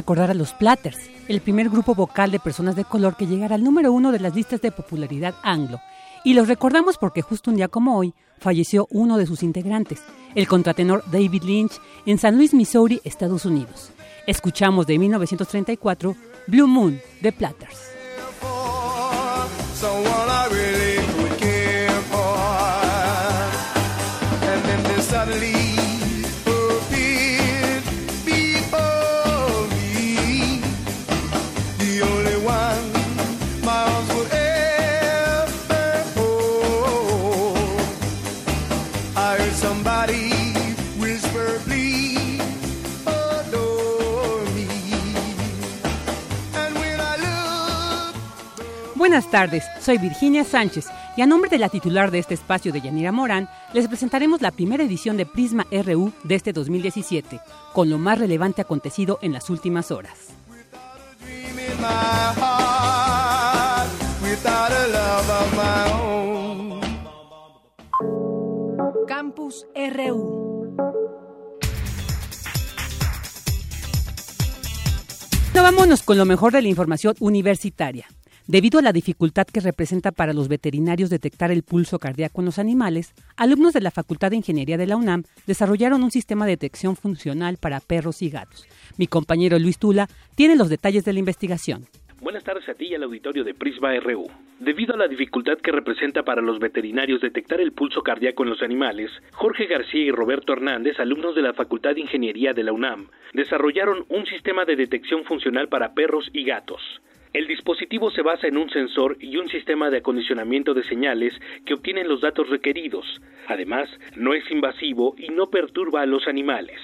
Recordar a los Platters, el primer grupo vocal de personas de color que llegara al número uno de las listas de popularidad anglo. Y los recordamos porque justo un día como hoy falleció uno de sus integrantes, el contratenor David Lynch, en San Luis, Missouri, Estados Unidos. Escuchamos de 1934 Blue Moon de Platters. Buenas tardes, soy Virginia Sánchez y a nombre de la titular de este espacio de Yanira Morán, les presentaremos la primera edición de Prisma RU de este 2017, con lo más relevante acontecido en las últimas horas. Campus RU. vámonos con lo mejor de la información universitaria. Debido a la dificultad que representa para los veterinarios detectar el pulso cardíaco en los animales, alumnos de la Facultad de Ingeniería de la UNAM desarrollaron un sistema de detección funcional para perros y gatos. Mi compañero Luis Tula tiene los detalles de la investigación. Buenas tardes a ti y al auditorio de Prisma RU. Debido a la dificultad que representa para los veterinarios detectar el pulso cardíaco en los animales, Jorge García y Roberto Hernández, alumnos de la Facultad de Ingeniería de la UNAM, desarrollaron un sistema de detección funcional para perros y gatos. El dispositivo se basa en un sensor y un sistema de acondicionamiento de señales que obtienen los datos requeridos. Además, no es invasivo y no perturba a los animales.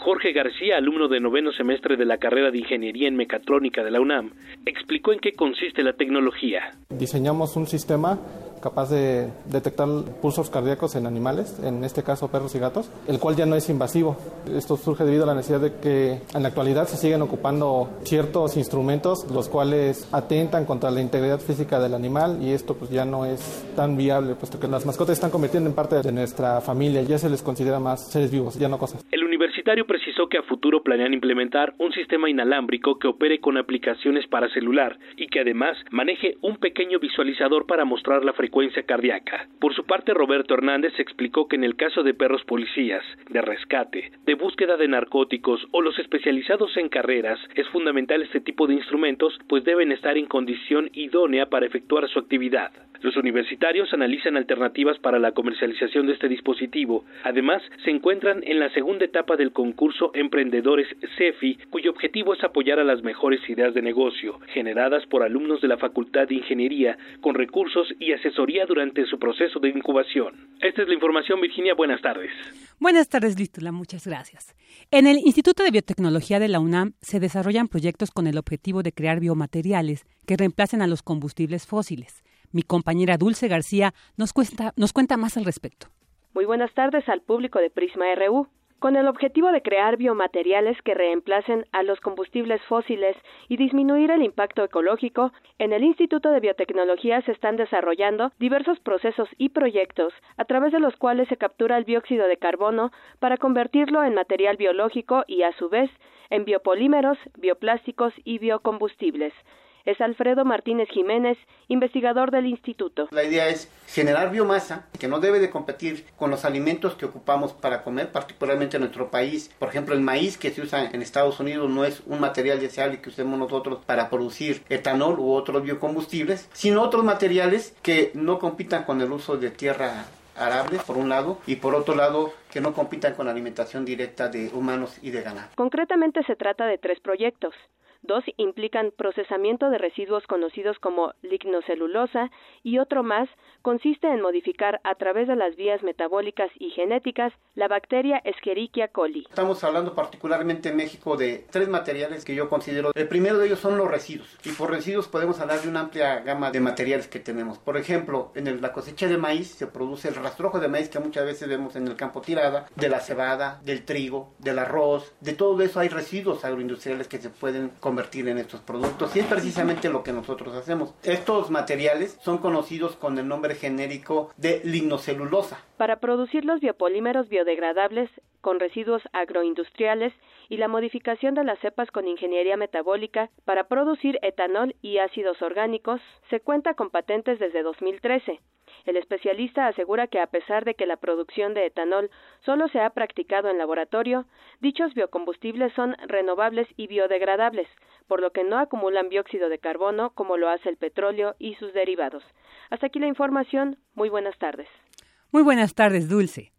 Jorge García, alumno de noveno semestre de la carrera de Ingeniería en Mecatrónica de la UNAM, explicó en qué consiste la tecnología. Diseñamos un sistema capaz de detectar pulsos cardíacos en animales, en este caso perros y gatos, el cual ya no es invasivo. Esto surge debido a la necesidad de que en la actualidad se siguen ocupando ciertos instrumentos los cuales atentan contra la integridad física del animal y esto pues ya no es tan viable, puesto que las mascotas están convirtiendo en parte de nuestra familia, ya se les considera más seres vivos, ya no cosas. El universitario precisó que a futuro planean implementar un sistema inalámbrico que opere con aplicaciones para celular y que además maneje un pequeño visualizador para mostrar la frecuencia cardíaca. Por su parte, Roberto Hernández explicó que en el caso de perros policías, de rescate, de búsqueda de narcóticos o los especializados en carreras, es fundamental este tipo de instrumentos, pues deben estar en condición idónea para efectuar su actividad. Los universitarios analizan alternativas para la comercialización de este dispositivo. Además, se encuentran en la segunda etapa del concurso Emprendedores CEFI, cuyo objetivo es apoyar a las mejores ideas de negocio, generadas por alumnos de la Facultad de Ingeniería, con recursos y asesoría durante su proceso de incubación. Esta es la información, Virginia. Buenas tardes. Buenas tardes, Listula. Muchas gracias. En el Instituto de Biotecnología de la UNAM se desarrollan proyectos con el objetivo de crear biomateriales que reemplacen a los combustibles fósiles. Mi compañera Dulce García nos, nos cuenta más al respecto. Muy buenas tardes al público de Prisma RU. Con el objetivo de crear biomateriales que reemplacen a los combustibles fósiles y disminuir el impacto ecológico, en el Instituto de Biotecnología se están desarrollando diversos procesos y proyectos a través de los cuales se captura el dióxido de carbono para convertirlo en material biológico y a su vez en biopolímeros, bioplásticos y biocombustibles es Alfredo Martínez Jiménez, investigador del instituto. La idea es generar biomasa que no debe de competir con los alimentos que ocupamos para comer, particularmente en nuestro país. Por ejemplo, el maíz que se usa en Estados Unidos no es un material deseable que usemos nosotros para producir etanol u otros biocombustibles, sino otros materiales que no compitan con el uso de tierra arable, por un lado, y por otro lado, que no compitan con la alimentación directa de humanos y de ganado. Concretamente se trata de tres proyectos. Dos implican procesamiento de residuos conocidos como lignocelulosa y otro más consiste en modificar a través de las vías metabólicas y genéticas la bacteria Escherichia coli. Estamos hablando particularmente en México de tres materiales que yo considero. El primero de ellos son los residuos y por residuos podemos hablar de una amplia gama de materiales que tenemos. Por ejemplo, en la cosecha de maíz se produce el rastrojo de maíz que muchas veces vemos en el campo tirada, de la cebada, del trigo, del arroz, de todo eso hay residuos agroindustriales que se pueden convertir en estos productos y es precisamente lo que nosotros hacemos. Estos materiales son conocidos con el nombre genérico de lignocelulosa. Para producir los biopolímeros biodegradables con residuos agroindustriales y la modificación de las cepas con ingeniería metabólica para producir etanol y ácidos orgánicos, se cuenta con patentes desde 2013. El especialista asegura que a pesar de que la producción de etanol solo se ha practicado en laboratorio, dichos biocombustibles son renovables y biodegradables, por lo que no acumulan dióxido de carbono como lo hace el petróleo y sus derivados. Hasta aquí la información. Muy buenas tardes. Muy buenas tardes, Dulce.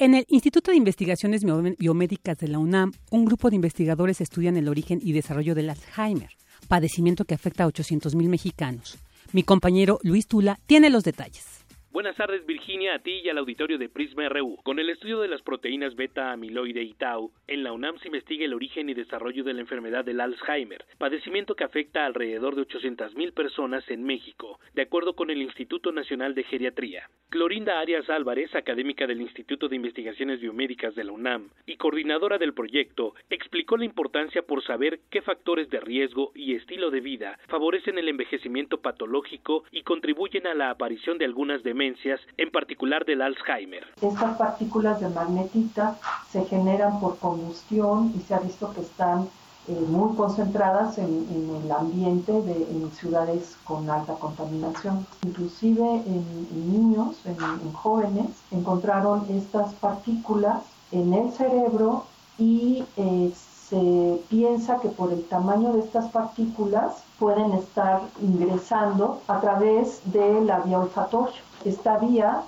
En el Instituto de Investigaciones Biomédicas de la UNAM, un grupo de investigadores estudian el origen y desarrollo del Alzheimer, padecimiento que afecta a 800.000 mexicanos. Mi compañero Luis Tula tiene los detalles. Buenas tardes Virginia, a ti y al auditorio de Prisma RU. Con el estudio de las proteínas beta amiloide y tau, en la UNAM se investiga el origen y desarrollo de la enfermedad del Alzheimer, padecimiento que afecta a alrededor de 800.000 personas en México, de acuerdo con el Instituto Nacional de Geriatría. Clorinda Arias Álvarez, académica del Instituto de Investigaciones Biomédicas de la UNAM y coordinadora del proyecto, explicó la importancia por saber qué factores de riesgo y estilo de vida favorecen el envejecimiento patológico y contribuyen a la aparición de algunas demencias en particular del Alzheimer. Estas partículas de magnetita se generan por combustión y se ha visto que están eh, muy concentradas en, el ambiente de en ciudades con alta contaminación. Inclusive en, niños, en, jóvenes, encontraron estas partículas en el cerebro y eh, se piensa que por el tamaño de estas partículas pueden estar ingresando a través de la vía olfatoria. Esta vía,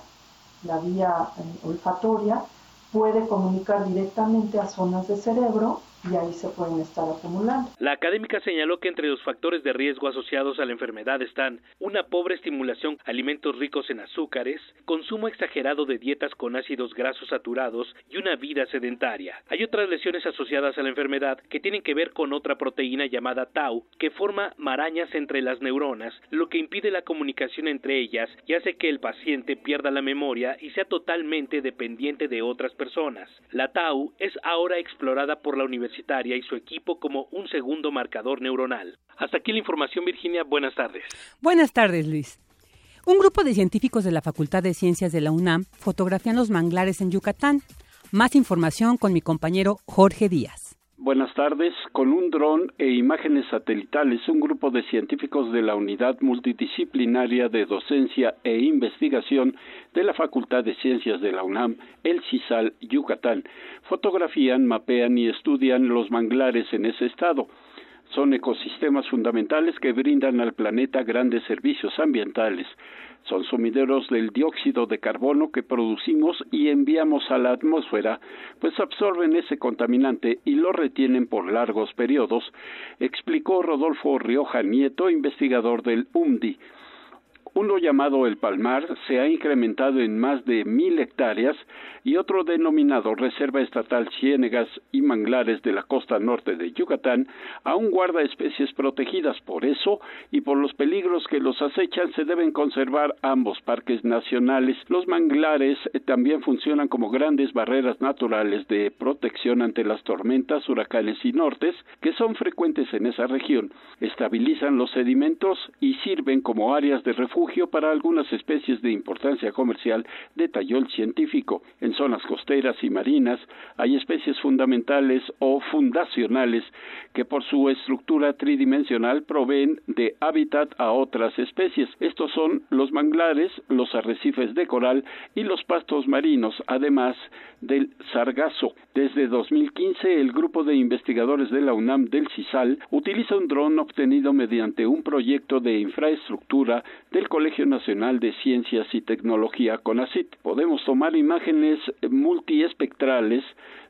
la vía eh, olfatoria, puede comunicar directamente a zonas de cerebro y ahí se pueden estar acumulando. La académica señaló que entre los factores de riesgo asociados a la enfermedad están una pobre estimulación alimentos ricos en azúcares, consumo exagerado de dietas con ácidos grasos saturados y una vida sedentaria. Hay otras lesiones asociadas a la enfermedad que tienen que ver con otra proteína llamada tau que forma marañas entre las neuronas, lo que impide la comunicación entre ellas y hace que el paciente pierda la memoria y sea totalmente dependiente de otras personas. La tau es ahora explorada por la Universidad y su equipo como un segundo marcador neuronal. Hasta aquí la información, Virginia. Buenas tardes. Buenas tardes, Luis. Un grupo de científicos de la Facultad de Ciencias de la UNAM fotografían los manglares en Yucatán. Más información con mi compañero Jorge Díaz. Buenas tardes. Con un dron e imágenes satelitales, un grupo de científicos de la Unidad Multidisciplinaria de Docencia e Investigación de la Facultad de Ciencias de la UNAM, el CISAL Yucatán, fotografían, mapean y estudian los manglares en ese estado. Son ecosistemas fundamentales que brindan al planeta grandes servicios ambientales son sumideros del dióxido de carbono que producimos y enviamos a la atmósfera, pues absorben ese contaminante y lo retienen por largos periodos, explicó Rodolfo Rioja Nieto, investigador del UMDI. Uno llamado El Palmar se ha incrementado en más de mil hectáreas y otro denominado Reserva Estatal Ciénegas y Manglares de la costa norte de Yucatán aún guarda especies protegidas. Por eso y por los peligros que los acechan se deben conservar ambos parques nacionales. Los manglares eh, también funcionan como grandes barreras naturales de protección ante las tormentas, huracanes y nortes que son frecuentes en esa región. Estabilizan los sedimentos y sirven como áreas de refugio para algunas especies de importancia comercial, detalló el científico. En zonas costeras y marinas hay especies fundamentales o fundacionales que por su estructura tridimensional proveen de hábitat a otras especies. Estos son los manglares, los arrecifes de coral y los pastos marinos, además del sargazo. Desde 2015, el grupo de investigadores de la UNAM del CISAL utiliza un dron obtenido mediante un proyecto de infraestructura del Colegio Nacional de Ciencias y Tecnología CONACIT. Podemos tomar imágenes multiespectrales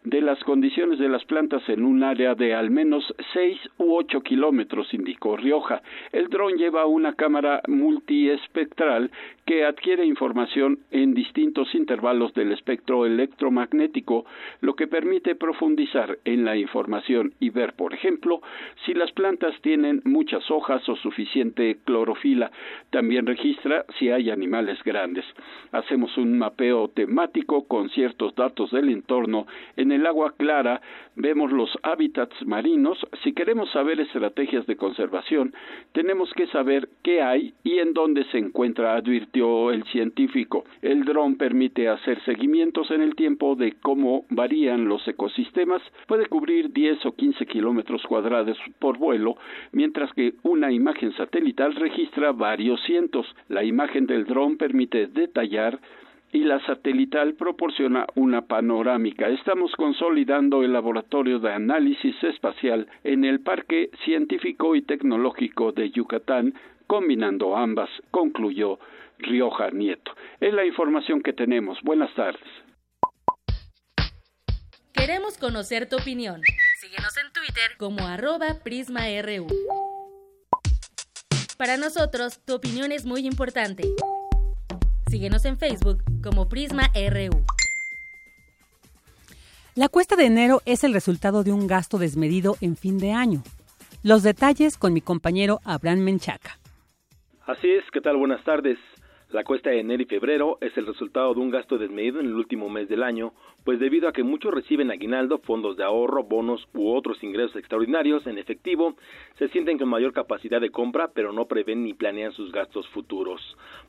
de las condiciones de las plantas en un área de al menos 6 u 8 kilómetros, indicó Rioja. El dron lleva una cámara multiespectral que adquiere información en distintos intervalos del espectro electromagnético, lo que permite profundizar en la información y ver, por ejemplo, si las plantas tienen muchas hojas o suficiente clorofila. También registra si hay animales grandes. Hacemos un mapeo temático con ciertos datos del entorno en en el agua clara vemos los hábitats marinos. Si queremos saber estrategias de conservación, tenemos que saber qué hay y en dónde se encuentra, advirtió el científico. El dron permite hacer seguimientos en el tiempo de cómo varían los ecosistemas. Puede cubrir 10 o 15 kilómetros cuadrados por vuelo, mientras que una imagen satelital registra varios cientos. La imagen del dron permite detallar y la satelital proporciona una panorámica. Estamos consolidando el laboratorio de análisis espacial en el Parque Científico y Tecnológico de Yucatán, combinando ambas, concluyó Rioja Nieto. Es la información que tenemos. Buenas tardes. Queremos conocer tu opinión. Síguenos en Twitter como arroba PrismaRU. Para nosotros, tu opinión es muy importante. Síguenos en Facebook como Prisma RU. La cuesta de enero es el resultado de un gasto desmedido en fin de año. Los detalles con mi compañero Abraham Menchaca. Así es, ¿qué tal? Buenas tardes. La cuesta de enero y febrero es el resultado de un gasto desmedido en el último mes del año, pues debido a que muchos reciben aguinaldo, fondos de ahorro, bonos u otros ingresos extraordinarios en efectivo, se sienten con mayor capacidad de compra, pero no prevén ni planean sus gastos futuros.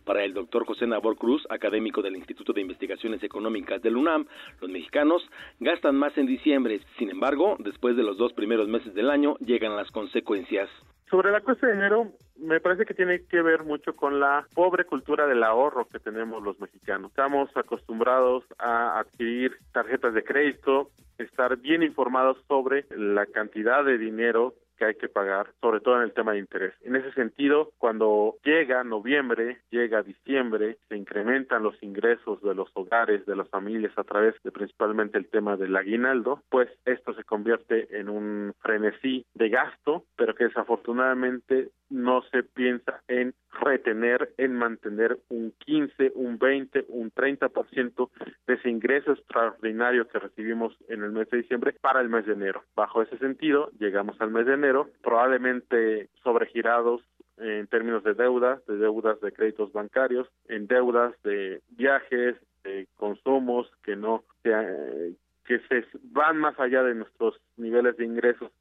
Para el doctor José Nabor Cruz, académico del Instituto de Investigaciones Económicas del UNAM, los mexicanos gastan más en diciembre. Sin embargo, después de los dos primeros meses del año llegan las consecuencias. Sobre la cuesta de enero, me parece que tiene que ver mucho con la pobre cultura del ahorro que tenemos los mexicanos. Estamos acostumbrados a adquirir tarjetas de crédito, estar bien informados sobre la cantidad de dinero hay que pagar, sobre todo en el tema de interés. En ese sentido, cuando llega noviembre, llega diciembre, se incrementan los ingresos de los hogares, de las familias a través de principalmente el tema del aguinaldo, pues esto se convierte en un frenesí de gasto, pero que desafortunadamente no se piensa en retener, en mantener un 15, un 20, un 30% de ese ingreso extraordinario que recibimos en el mes de diciembre para el mes de enero. Bajo ese sentido, llegamos al mes de enero, probablemente sobregirados en términos de deudas, de deudas de créditos bancarios, en deudas de viajes, de consumos que no que se van más allá de nuestros niveles de ingresos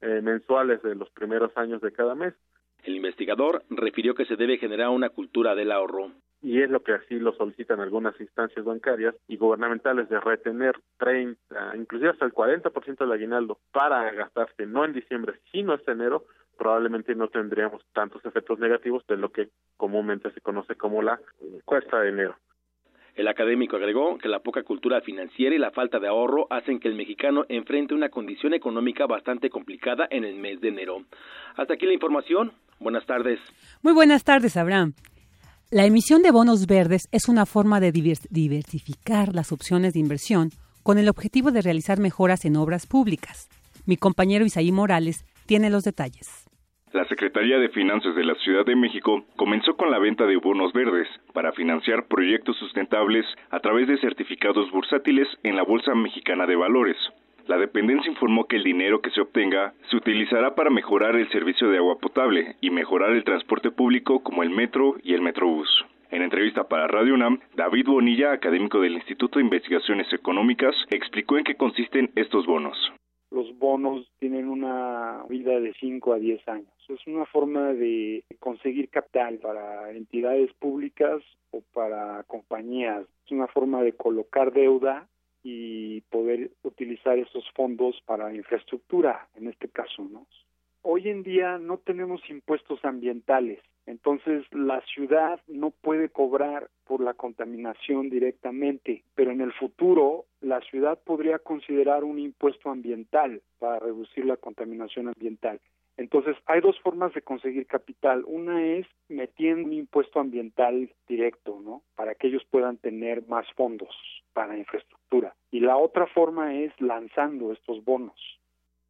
eh, mensuales de los primeros años de cada mes el investigador refirió que se debe generar una cultura del ahorro. Y es lo que así lo solicitan algunas instancias bancarias y gubernamentales de retener 30, inclusive hasta el 40% del aguinaldo para gastarse no en diciembre, sino este enero, probablemente no tendríamos tantos efectos negativos de lo que comúnmente se conoce como la cuesta de enero. El académico agregó que la poca cultura financiera y la falta de ahorro hacen que el mexicano enfrente una condición económica bastante complicada en el mes de enero. Hasta aquí la información. Buenas tardes. Muy buenas tardes, Abraham. La emisión de bonos verdes es una forma de diversificar las opciones de inversión con el objetivo de realizar mejoras en obras públicas. Mi compañero Isaí Morales tiene los detalles. La Secretaría de Finanzas de la Ciudad de México comenzó con la venta de bonos verdes para financiar proyectos sustentables a través de certificados bursátiles en la Bolsa Mexicana de Valores. La dependencia informó que el dinero que se obtenga se utilizará para mejorar el servicio de agua potable y mejorar el transporte público como el metro y el metrobús. En entrevista para Radio UNAM, David Bonilla, académico del Instituto de Investigaciones Económicas, explicó en qué consisten estos bonos. Los bonos tienen una vida de 5 a 10 años. Es una forma de conseguir capital para entidades públicas o para compañías. Es una forma de colocar deuda y poder utilizar esos fondos para infraestructura, en este caso, ¿no? Hoy en día no tenemos impuestos ambientales Entonces, la ciudad no puede cobrar por la contaminación directamente, pero en el futuro la ciudad podría considerar un impuesto ambiental para reducir la contaminación ambiental. Entonces, hay dos formas de conseguir capital. Una es metiendo un impuesto ambiental directo, ¿no? Para que ellos puedan tener más fondos para infraestructura. Y la otra forma es lanzando estos bonos.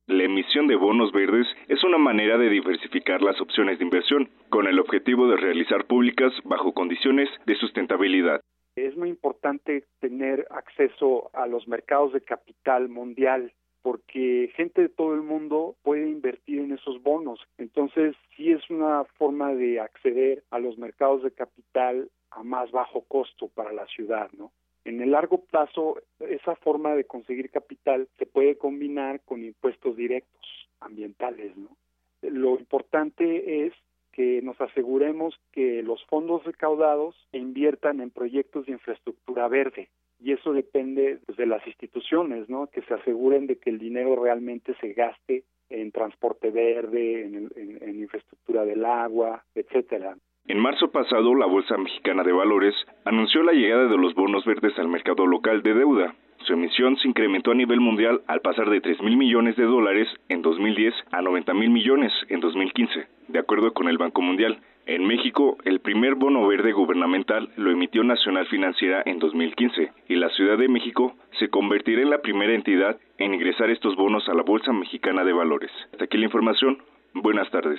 La emisión de bonos verdes es una manera de diversificar las opciones de inversión, con el objetivo de realizar públicas bajo condiciones de sustentabilidad. Es muy importante tener acceso a los mercados de capital mundial porque gente de todo el mundo puede invertir en esos bonos. Entonces, sí es una forma de acceder a los mercados de capital a más bajo costo para la ciudad, ¿no? En el largo plazo, esa forma de conseguir capital se puede combinar con impuestos directos ambientales, ¿no? Lo importante es que nos aseguremos que los fondos recaudados inviertan en proyectos de infraestructura verde y eso depende pues, de las instituciones, ¿no? Que se aseguren de que el dinero realmente se gaste en transporte verde, en, en infraestructura del agua, etcétera. En marzo pasado, la Bolsa Mexicana de Valores anunció la llegada de los bonos verdes al mercado local de deuda. Su emisión se incrementó a nivel mundial al pasar de 3 mil millones de dólares en 2010 a 90 mil millones en 2015, de acuerdo con el Banco Mundial. En México, el primer bono verde gubernamental lo emitió Nacional Financiera en 2015 y la Ciudad de México se convertirá en la primera entidad en ingresar estos bonos a la Bolsa Mexicana de Valores. Hasta aquí la información. Buenas tardes.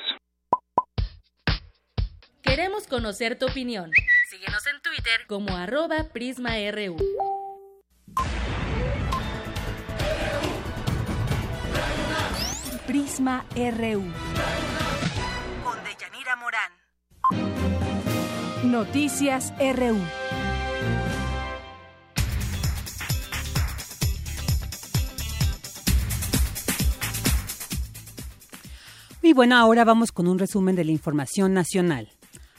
Queremos conocer tu opinión. Síguenos en Twitter como arroba PrismaRU. Prisma RU. Noticias RU. Y bueno, ahora vamos con un resumen de la información nacional.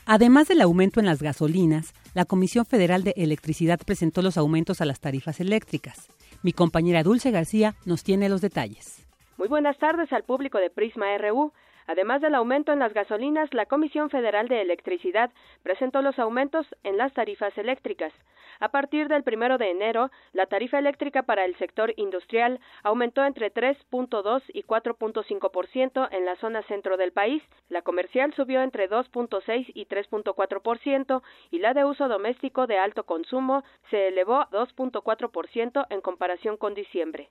Además del aumento en las gasolinas, la Comisión Federal de Electricidad presentó los aumentos a las tarifas eléctricas. Mi compañera Dulce García nos tiene los detalles. Muy buenas tardes al público de Prisma RU. Además del aumento en las gasolinas, la Comisión Federal de Electricidad presentó los aumentos en las tarifas eléctricas. A partir del primero de enero, la tarifa eléctrica para el sector industrial aumentó entre 3.2 y 4.5% en la zona centro del país, la comercial subió entre 2.6 y 3.4% y la de uso doméstico de alto consumo se elevó 2.4% en comparación con diciembre.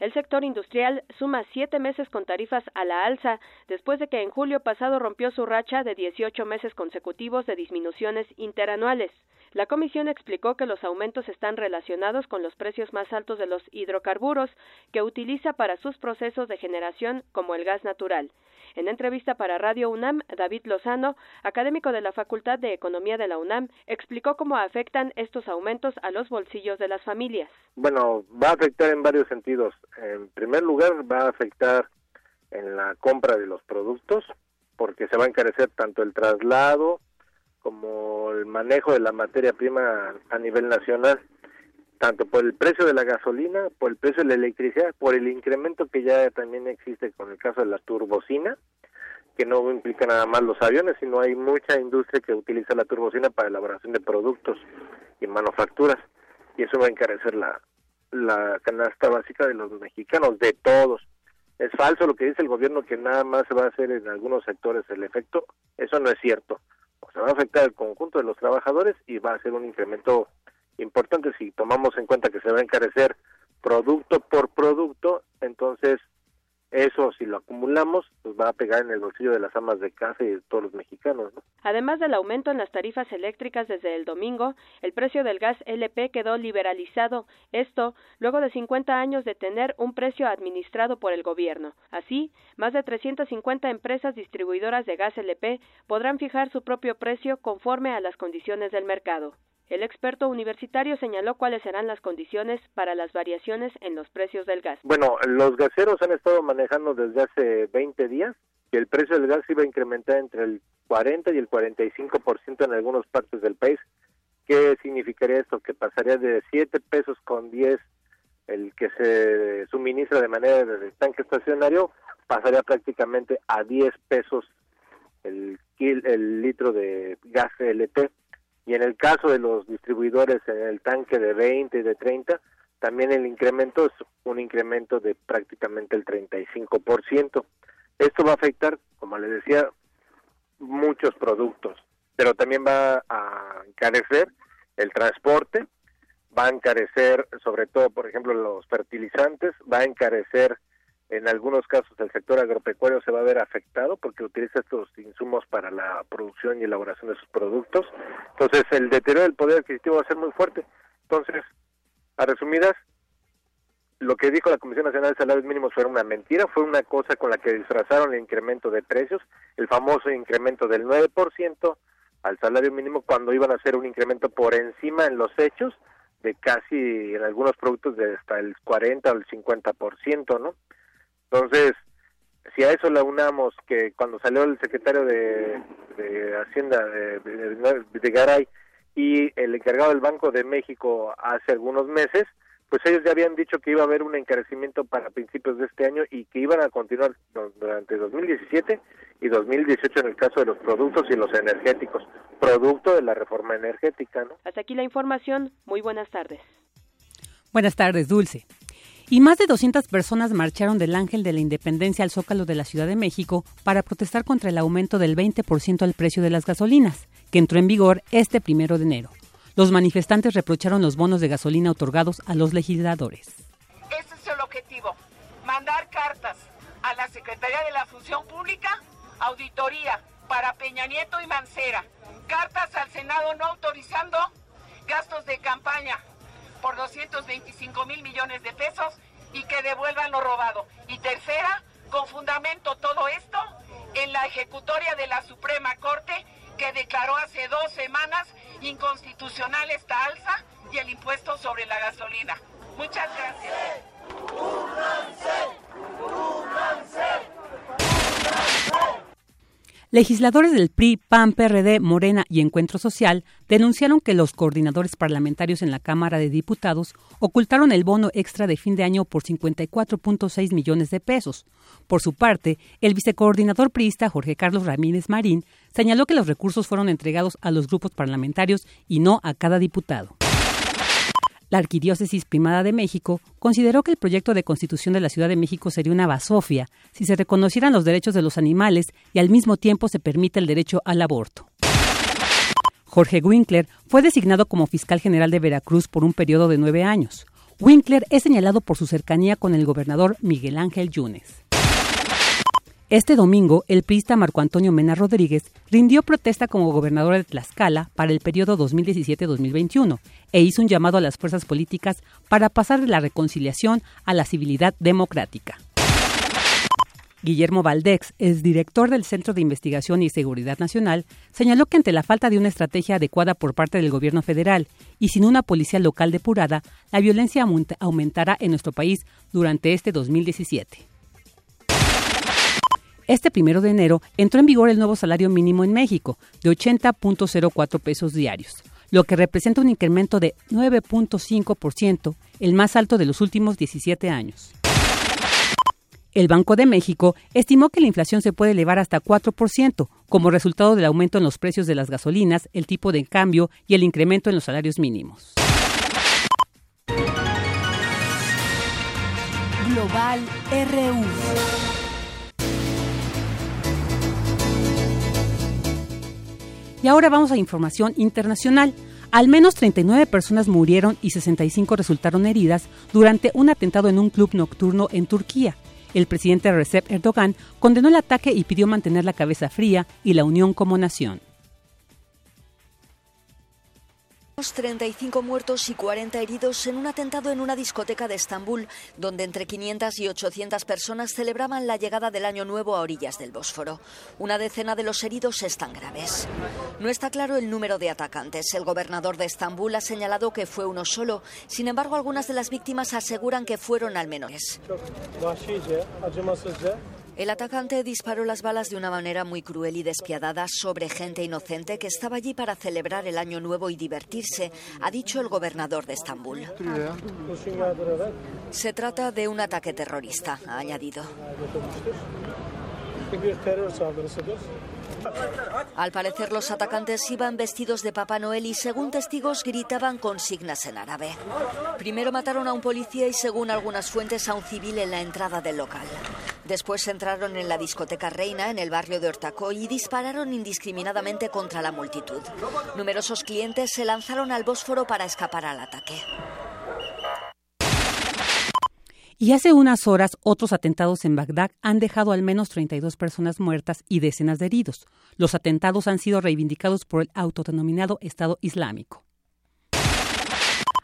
El sector industrial suma siete meses con tarifas a la alza después de que en julio pasado rompió su racha de 18 meses consecutivos de disminuciones interanuales. La comisión explicó que los aumentos están relacionados con los precios más altos de los hidrocarburos que utiliza para sus procesos de generación como el gas natural. En entrevista para Radio UNAM, David Lozano, académico de la Facultad de Economía de la UNAM, explicó cómo afectan estos aumentos a los bolsillos de las familias. Bueno, va a afectar en varios sentidos. En primer lugar, va a afectar en la compra de los productos, porque se va a encarecer tanto el traslado como el manejo de la materia prima a nivel nacional, tanto por el precio de la gasolina, por el precio de la electricidad, por el incremento que ya también existe con el caso de la turbocina, que no implica nada más los aviones, sino hay mucha industria que utiliza la turbocina para elaboración de productos y manufacturas, y eso va a encarecer la, la canasta básica de los mexicanos, de todos. Es falso lo que dice el gobierno que nada más se va a hacer en algunos sectores el efecto, eso no es cierto. Se va a afectar el conjunto de los trabajadores y va a ser un incremento importante si tomamos en cuenta que se va a encarecer producto por producto, entonces eso, si lo acumulamos, pues va a pegar en el bolsillo de las amas de casa y de todos los mexicanos. Además del aumento en las tarifas eléctricas desde el domingo, el precio del gas LP quedó liberalizado. Esto luego de 50 años de tener un precio administrado por el gobierno. Así, más de 350 empresas distribuidoras de gas LP podrán fijar su propio precio conforme a las condiciones del mercado. El experto universitario señaló cuáles serán las condiciones para las variaciones en los precios del gas. Bueno, los gaseros han estado manejando desde hace 20 días que el precio del gas iba a incrementar entre el 40 y el 45% en algunas partes del país. ¿Qué significaría esto? Que pasaría de 7 pesos con 10 el que se suministra de manera de tanque estacionario, pasaría prácticamente a 10 pesos el el, litro de gas LP. Y en el caso de los distribuidores en el tanque de 20 y de 30, también el incremento es un incremento de prácticamente el 35%. Esto va a afectar, como les decía, muchos productos, pero también va a encarecer el transporte, va a encarecer sobre todo, por ejemplo, los fertilizantes, va a encarecer en algunos casos el sector agropecuario se va a ver afectado porque utiliza estos insumos para la producción y elaboración de sus productos. Entonces, el deterioro del poder adquisitivo va a ser muy fuerte. Entonces, a resumidas, lo que dijo la Comisión Nacional de Salarios Mínimos fue una mentira, fue una cosa con la que disfrazaron el incremento de precios, el famoso incremento del 9% al salario mínimo cuando iban a hacer un incremento por encima en los hechos de casi en algunos productos de hasta el 40 o el 50%, ¿no? Entonces, si a eso le unamos que cuando salió el secretario de, Hacienda de, de, Garay y el encargado del Banco de México hace algunos meses, pues ellos ya habían dicho que iba a haber un encarecimiento para principios de este año y que iban a continuar durante 2017 y 2018 en el caso de los productos y los energéticos, producto de la reforma energética, ¿no? Hasta aquí la información. Muy buenas tardes. Buenas tardes, Dulce y más de 200 personas marcharon del Ángel de la Independencia al Zócalo de la Ciudad de México para protestar contra el aumento del 20% al precio de las gasolinas, que entró en vigor este primero de enero. Los manifestantes reprocharon los bonos de gasolina otorgados a los legisladores. Ese es el objetivo, mandar cartas a la Secretaría de la Función Pública, auditoría para Peña Nieto y Mancera, cartas al Senado no autorizando gastos de campaña, por 225 mil millones de pesos y que devuelvan lo robado. Y tercera, con fundamento todo esto en la ejecutoria de la Suprema Corte que declaró hace dos semanas inconstitucional esta alza y el impuesto sobre la gasolina. Muchas gracias. Legisladores del PRI, PAN, PRD, Morena y Encuentro Social denunciaron que los coordinadores parlamentarios en la Cámara de Diputados ocultaron el bono extra de fin de año por 54.6 millones de pesos. Por su parte, el vicecoordinador priista Jorge Carlos Ramírez Marín señaló que los recursos fueron entregados a los grupos parlamentarios y no a cada diputado. La Arquidiócesis Primada de México consideró que el proyecto de constitución de la Ciudad de México sería una basofia si se reconocieran los derechos de los animales y al mismo tiempo se permite el derecho al aborto. Jorge Winkler fue designado como fiscal general de Veracruz por un periodo de nueve años. Winkler es señalado por su cercanía con el gobernador Miguel Ángel Yunes. Este domingo, el priista Marco Antonio Mena Rodríguez rindió protesta como gobernador de Tlaxcala para el periodo 2017-2021 e hizo un llamado a las fuerzas políticas para pasar de la reconciliación a la civilidad democrática. Guillermo Valdex, el director del Centro de Investigación y Seguridad Nacional, señaló que ante la falta de una estrategia adecuada por parte del gobierno federal y sin una policía local depurada, la violencia aumentará en nuestro país durante este 2017. Este primero de enero entró en vigor el nuevo salario mínimo en México de 80.04 pesos diarios, lo que representa un incremento de 9.5%, el más alto de los últimos 17 años. El Banco de México estimó que la inflación se puede elevar hasta 4% como resultado del aumento en los precios de las gasolinas, el tipo de cambio y el incremento en los salarios mínimos. Global RU. Y ahora vamos a información internacional. Al menos 39 personas murieron y 65 resultaron heridas durante un atentado en un club nocturno en Turquía. El presidente Recep Erdogan condenó el ataque y pidió mantener la cabeza fría y la unión como nación. 35 muertos y 40 heridos en un atentado en una discoteca de Estambul, donde entre 500 y 800 personas celebraban la llegada del Año Nuevo a orillas del Bósforo. Una decena de los heridos están graves. No está claro el número de atacantes. El gobernador de Estambul ha señalado que fue uno solo. Sin embargo, algunas de las víctimas aseguran que fueron al menos. El atacante disparó las balas de una manera muy cruel y despiadada sobre gente inocente que estaba allí para celebrar el Año Nuevo y divertirse, ha dicho el gobernador de Estambul. Se trata de un ataque terrorista, ha añadido. Al parecer los atacantes iban vestidos de Papá Noel y según testigos gritaban consignas en árabe. Primero mataron a un policía y según algunas fuentes a un civil en la entrada del local. Después entraron en la discoteca Reina en el barrio de Hortacoy y dispararon indiscriminadamente contra la multitud. Numerosos clientes se lanzaron al Bósforo para escapar al ataque. Y hace unas horas otros atentados en Bagdad han dejado al menos 32 personas muertas y decenas de heridos. Los atentados han sido reivindicados por el autodenominado Estado Islámico.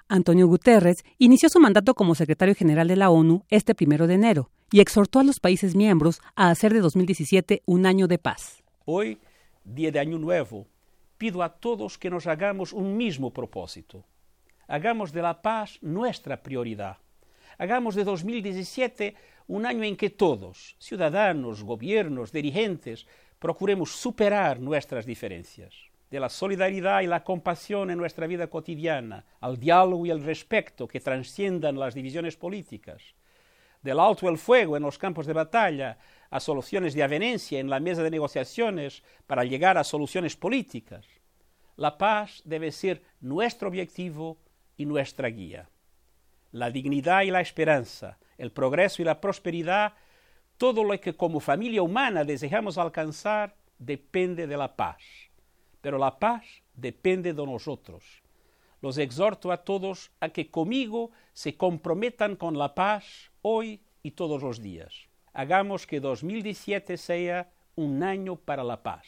Antonio Guterres inició su mandato como secretario general de la ONU este primero de enero y exhortó a los países miembros a hacer de 2017 un año de paz. Hoy, día de Año Nuevo, pido a todos que nos hagamos un mismo propósito. Hagamos de la paz nuestra prioridad hagamos de 2017 un año en que todos, ciudadanos, gobiernos, dirigentes, procuremos superar nuestras diferencias, de la solidaridad y la compasión en nuestra vida cotidiana, al diálogo y el respeto que trasciendan las divisiones políticas, del alto el fuego en los campos de batalla a soluciones de avenencia en la mesa de negociaciones para llegar a soluciones políticas. La paz debe ser nuestro objetivo y nuestra guía la dignidad y la esperanza, el progreso y la prosperidad, todo lo que como familia humana deseamos alcanzar depende de la paz. Pero la paz depende de nosotros. Los exhorto a todos a que conmigo se comprometan con la paz hoy y todos los días. Hagamos que 2017 sea un año para la paz.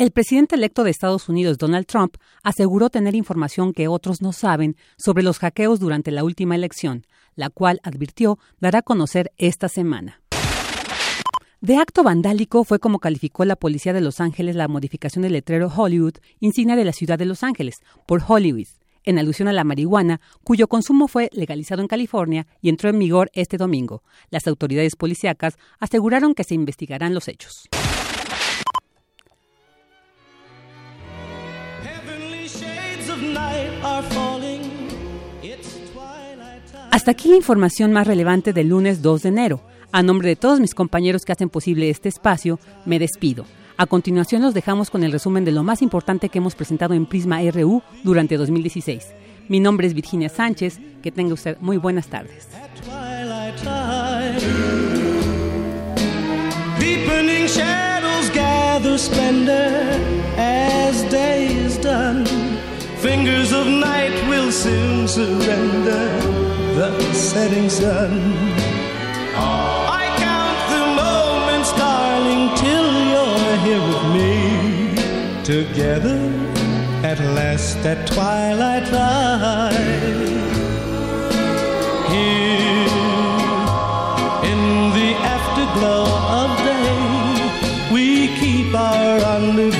El presidente electo de Estados Unidos, Donald Trump, aseguró tener información que otros no saben sobre los hackeos durante la última elección, la cual, advirtió, dará a conocer esta semana. De acto vandálico fue como calificó la policía de Los Ángeles la modificación del letrero Hollywood, insignia de la ciudad de Los Ángeles, por Hollywood, en alusión a la marihuana, cuyo consumo fue legalizado en California y entró en vigor este domingo. Las autoridades policíacas aseguraron que se investigarán los hechos. Hasta aquí la información más relevante del lunes 2 de enero. A nombre de todos mis compañeros que hacen posible este espacio, me despido. A continuación los dejamos con el resumen de lo más importante que hemos presentado en Prisma RU durante 2016. Mi nombre es Virginia Sánchez. Que tenga usted muy buenas tardes. Fingers of night will soon surrender the setting sun. I count the moments, darling, till you're here with me. Together at last at twilight time. Here in the afterglow of day, we keep our rendezvous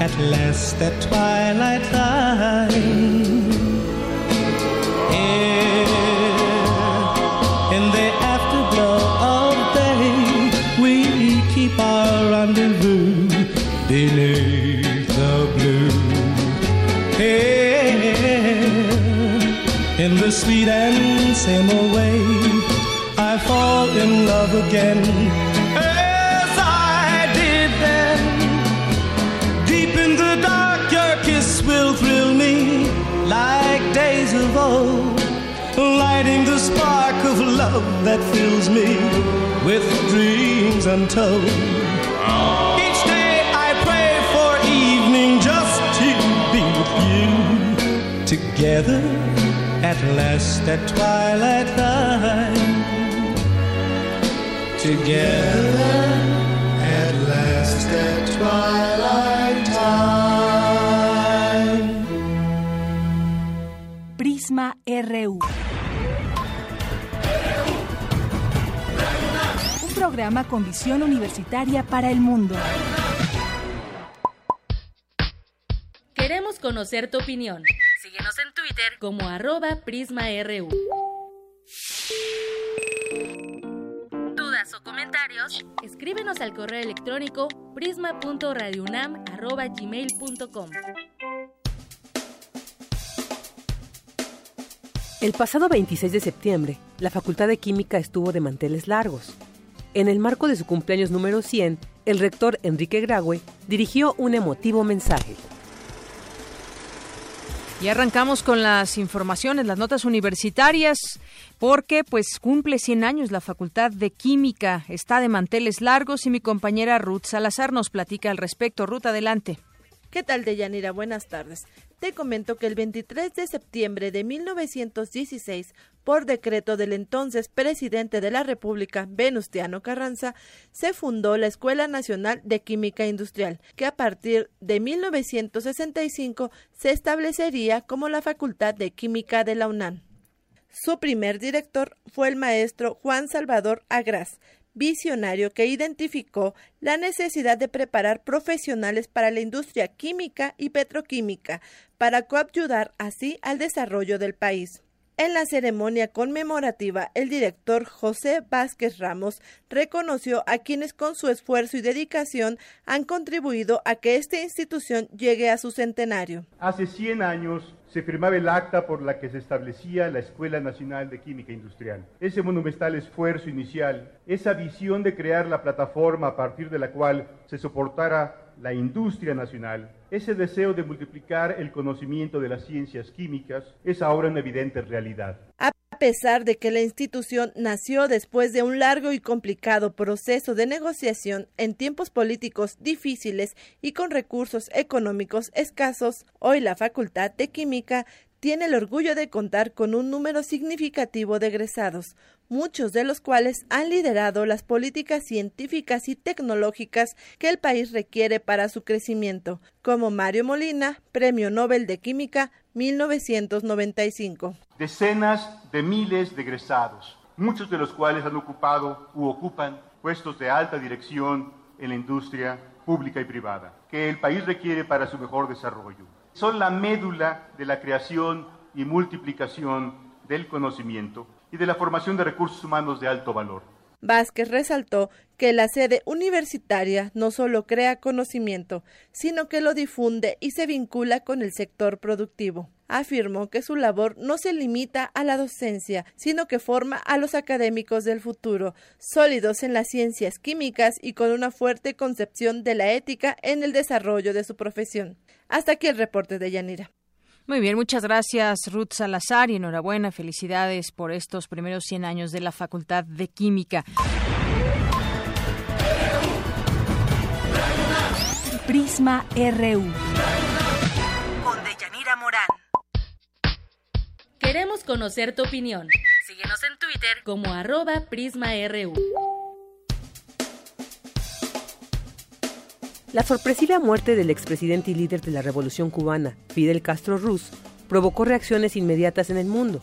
at last at twilight time. in the afterglow of day, we keep our rendezvous beneath the blue. Here, in the sweet and same way, I fall in love again days of old, lighting the spark of love that fills me with dreams untold. Each day I pray for evening just to be with you, together at last at twilight time. Together at last at twilight RU. Un programa con visión universitaria para el mundo. Queremos conocer tu opinión. Síguenos en Twitter como arroba PrismaRU. Dudas o comentarios, escríbenos al correo electrónico prisma.radiounam@gmail.com. El pasado 26 de septiembre, la Facultad de Química estuvo de manteles largos. En el marco de su cumpleaños número 100, el rector Enrique Graue dirigió un emotivo mensaje. Y arrancamos con las informaciones, las notas universitarias, porque pues cumple 100 años la Facultad de Química, está de manteles largos y mi compañera Ruth Salazar nos platica al respecto. Ruth, adelante. ¿Qué tal, Deyanira? Buenas tardes. Te comento que el 23 de septiembre de 1916, por decreto del entonces presidente de la República, Venustiano Carranza, se fundó la Escuela Nacional de Química Industrial, que a partir de 1965 se establecería como la Facultad de Química de la UNAM. Su primer director fue el maestro Juan Salvador Agras, visionario que identificó la necesidad de preparar profesionales para la industria química y petroquímica para coayudar así al desarrollo del país. En la ceremonia conmemorativa, el director José Vázquez Ramos reconoció a quienes con su esfuerzo y dedicación han contribuido a que esta institución llegue a su centenario. Hace 100 años se firmaba el acta por la que se establecía la Escuela Nacional de Química Industrial. Ese monumental esfuerzo inicial, esa visión de crear la plataforma a partir de la cual se soportara la industria nacional, ese deseo de multiplicar el conocimiento de las ciencias químicas es ahora una evidente realidad. Pesar de que la institución nació después de un largo y complicado proceso de negociación en tiempos políticos difíciles y con recursos económicos escasos, hoy la Facultad de Química tiene el orgullo de contar con un número significativo de egresados, muchos de los cuales han liderado las políticas científicas y tecnológicas que el país requiere para su crecimiento, como Mario Molina, Premio Nobel de Química 1995. Decenas de miles de egresados, muchos de los cuales han ocupado u ocupan puestos de alta dirección en la industria pública y privada, que el país requiere para su mejor desarrollo son la médula de la creación y multiplicación del conocimiento y de la formación de recursos humanos de alto valor. Vázquez resaltó que la sede universitaria no solo crea conocimiento, sino que lo difunde y se vincula con el sector productivo. Afirmó que su labor no se limita a la docencia, sino que forma a los académicos del futuro, sólidos en las ciencias químicas y con una fuerte concepción de la ética en el desarrollo de su profesión. Hasta aquí el reporte de Yanira. Muy bien, muchas gracias Ruth Salazar y enhorabuena, felicidades por estos primeros 100 años de la Facultad de Química. Prisma RU. Con Deyanira Morán. Queremos conocer tu opinión. Síguenos en Twitter como arroba PrismaRU. La sorpresiva muerte del expresidente y líder de la Revolución cubana, Fidel Castro Ruz, provocó reacciones inmediatas en el mundo.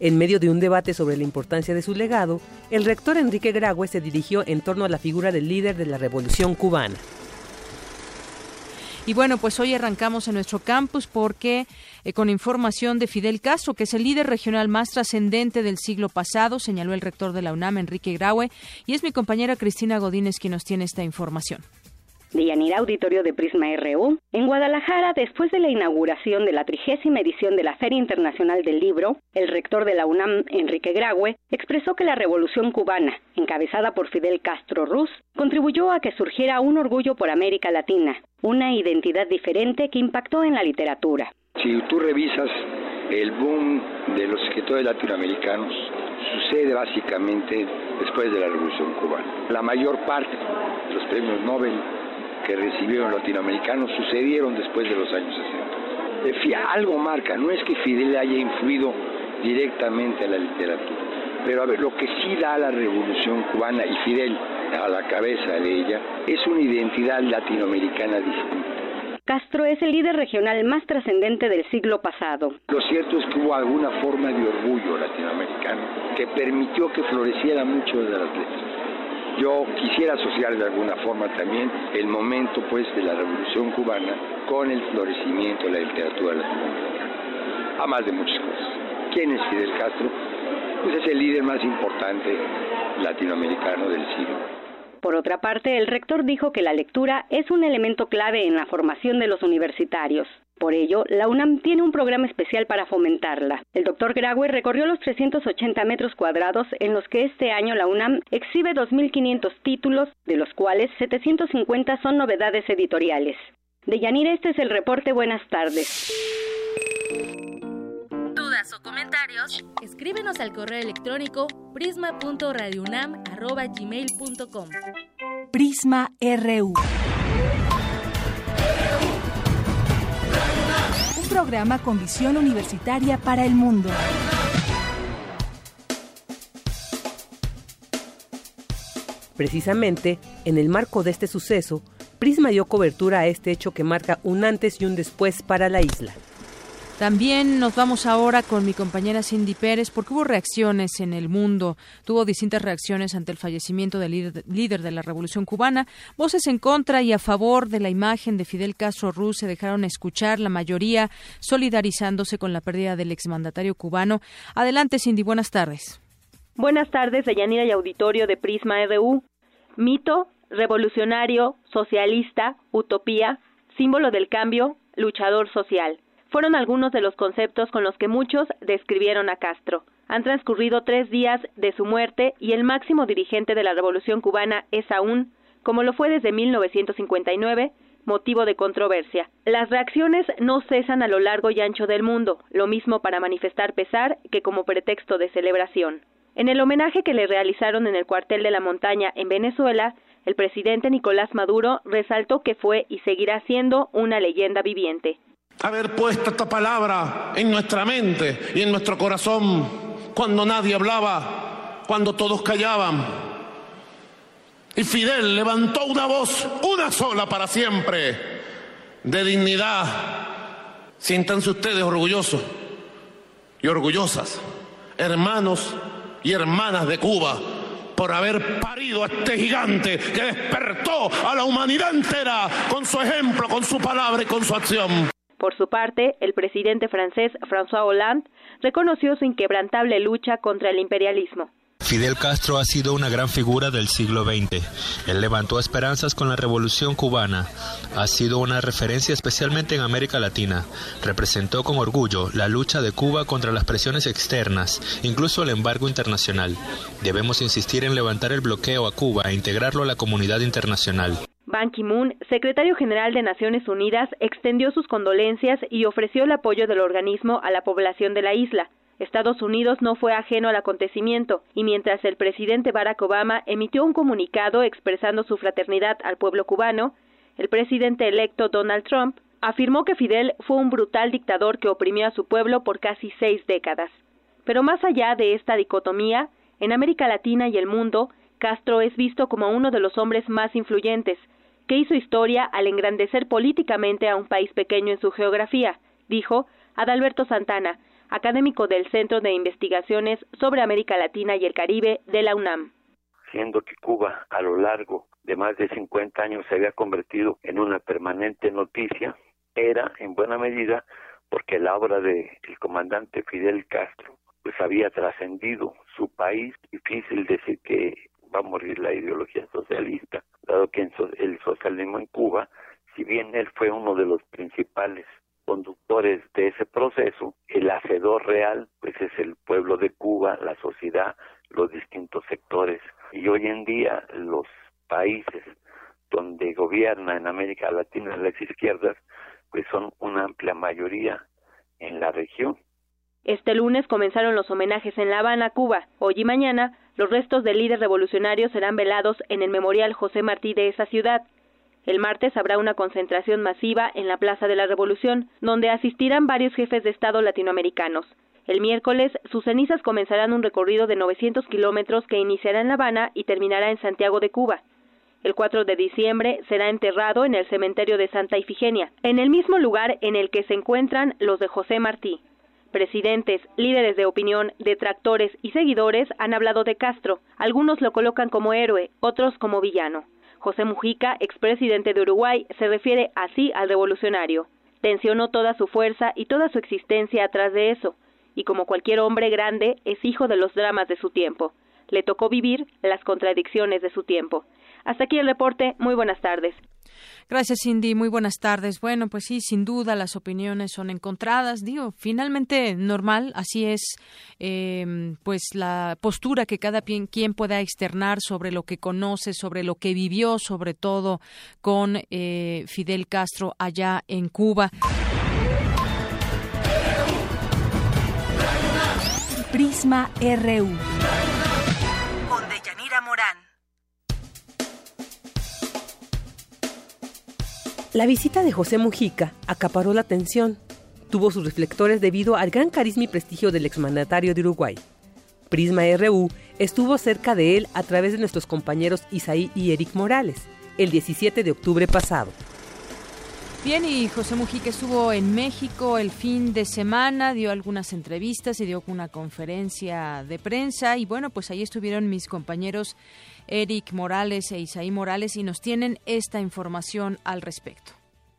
En medio de un debate sobre la importancia de su legado, el rector Enrique Graue se dirigió en torno a la figura del líder de la Revolución cubana. Y bueno, pues hoy arrancamos en nuestro campus porque eh, con información de Fidel Castro, que es el líder regional más trascendente del siglo pasado, señaló el rector de la UNAM, Enrique Graue, y es mi compañera Cristina Godínez quien nos tiene esta información. Deyanira Auditorio de Prisma RU, en Guadalajara, después de la inauguración de la trigésima edición de la Feria Internacional del Libro, el rector de la UNAM, Enrique Graue, expresó que la revolución cubana, encabezada por Fidel Castro Ruz, contribuyó a que surgiera un orgullo por América Latina, una identidad diferente que impactó en la literatura. Si tú revisas el boom de los escritores latinoamericanos, sucede básicamente después de la Revolución cubana. La mayor parte de los premios Nobel que recibieron latinoamericanos sucedieron después de los años 60. Algo marca, no es que Fidel haya influido directamente en la literatura, pero a ver, lo que sí da la revolución cubana y Fidel a la cabeza de ella es una identidad latinoamericana distinta. Castro es el líder regional más trascendente del siglo pasado. Lo cierto es que hubo alguna forma de orgullo latinoamericano que permitió que floreciera mucho de las letras Yo quisiera asociar de alguna forma también el momento pues de la Revolución Cubana con el florecimiento de la literatura latinoamericana, a más de muchas cosas. ¿Quién es Fidel Castro? Pues es el líder más importante latinoamericano del siglo. Por otra parte, el rector dijo que la lectura es un elemento clave en la formación de los universitarios. Por ello, la UNAM tiene un programa especial para fomentarla. El doctor Graue recorrió los 380 metros cuadrados en los que este año la UNAM exhibe 2.500 títulos, de los cuales 750 son novedades editoriales. De Yanira, este es el reporte. Buenas tardes. Dudas o comentarios, escríbenos al correo electrónico prisma.radiounam@gmail.com. Prisma RU. Programa con visión universitaria para el mundo. Precisamente, en el marco de este suceso, Prisma dio cobertura a este hecho que marca un antes y un después para la isla. También nos vamos ahora con mi compañera Cindy Pérez porque hubo reacciones en el mundo, tuvo distintas reacciones ante el fallecimiento del líder, de la Revolución cubana. Voces en contra y a favor de la imagen de Fidel Castro Ruz se dejaron escuchar, la mayoría solidarizándose con la pérdida del exmandatario cubano. Adelante Cindy, buenas tardes. Buenas tardes, Deyanira y auditorio de Prisma RU. Mito, revolucionario, socialista, utopía, símbolo del cambio, luchador social fueron algunos de los conceptos con los que muchos describieron a Castro. Han transcurrido tres días de su muerte y el máximo dirigente de la Revolución cubana es aún, como lo fue desde 1959, motivo de controversia. Las reacciones no cesan a lo largo y ancho del mundo, lo mismo para manifestar pesar que como pretexto de celebración. En el homenaje que le realizaron en el cuartel de la montaña en Venezuela, el presidente Nicolás Maduro resaltó que fue y seguirá siendo una leyenda viviente haber puesto esta palabra en nuestra mente y en nuestro corazón cuando nadie hablaba, cuando todos callaban. Y Fidel levantó una voz, una sola para siempre, de dignidad. Siéntanse ustedes orgullosos y orgullosas, hermanos y hermanas de Cuba, por haber parido a este gigante que despertó a la humanidad entera con su ejemplo, con su palabra y con su acción. Por su parte, el presidente francés François Hollande reconoció su inquebrantable lucha contra el imperialismo. Fidel Castro ha sido una gran figura del siglo XX. Él levantó esperanzas con la revolución cubana. Ha sido una referencia especialmente en América Latina. Representó con orgullo la lucha de Cuba contra las presiones externas, incluso el embargo internacional. Debemos insistir en levantar el bloqueo a Cuba e integrarlo a la comunidad internacional. Ban Ki-moon, secretario general de Naciones Unidas, extendió sus condolencias y ofreció el apoyo del organismo a la población de la isla. Estados Unidos no fue ajeno al acontecimiento, y mientras el presidente Barack Obama emitió un comunicado expresando su fraternidad al pueblo cubano, el presidente electo Donald Trump afirmó que Fidel fue un brutal dictador que oprimió a su pueblo por casi seis décadas. Pero más allá de esta dicotomía, en América Latina y el mundo, Castro es visto como uno de los hombres más influyentes, que hizo historia al engrandecer políticamente a un país pequeño en su geografía, dijo Adalberto Santana, académico del Centro de Investigaciones sobre América Latina y el Caribe de la UNAM. Siendo que Cuba a lo largo de más de 50 años se había convertido en una permanente noticia, era en buena medida porque la obra del comandante Fidel Castro pues había trascendido su país, difícil decir que va a morir la ideología socialista, dado que el socialismo en Cuba, si bien él fue uno de los principales conductores de ese proceso, el hacedor real pues es el pueblo de Cuba, la sociedad, los distintos sectores. Y hoy en día los países donde gobierna en América Latina las izquierdas, pues son una amplia mayoría en la región. Este lunes comenzaron los homenajes en La Habana, Cuba. Hoy y mañana, los restos del líder revolucionario serán velados en el Memorial José Martí de esa ciudad. El martes habrá una concentración masiva en la Plaza de la Revolución, donde asistirán varios jefes de Estado latinoamericanos. El miércoles, sus cenizas comenzarán un recorrido de 900 kilómetros que iniciará en La Habana y terminará en Santiago de Cuba. El 4 de diciembre será enterrado en el cementerio de Santa Ifigenia, en el mismo lugar en el que se encuentran los de José Martí. Presidentes, líderes de opinión, detractores y seguidores han hablado de Castro. Algunos lo colocan como héroe, otros como villano. José Mujica, expresidente de Uruguay, se refiere así al revolucionario. Tensionó toda su fuerza y toda su existencia atrás de eso, y como cualquier hombre grande, es hijo de los dramas de su tiempo. Le tocó vivir las contradicciones de su tiempo. Hasta aquí el reporte. Muy buenas tardes. Gracias, Cindy. Muy buenas tardes. Bueno, pues sí, sin duda las opiniones son encontradas. Digo, finalmente normal, así es, em, pues la postura que cada quien pueda externar sobre lo que conoce, sobre lo que vivió, sobre todo con eh, Fidel Castro allá en Cuba. Prisma RU. La visita de José Mujica acaparó la atención. Tuvo sus reflectores debido al gran carisma y prestigio del exmandatario de Uruguay. Prisma RU estuvo cerca de él a través de nuestros compañeros Isaí y Eric Morales, el 17 de octubre pasado. Bien, y José Mujica estuvo en México el fin de semana, dio algunas entrevistas y dio una conferencia de prensa y bueno, pues ahí estuvieron mis compañeros Eric Morales e Isaí Morales y nos tienen esta información al respecto.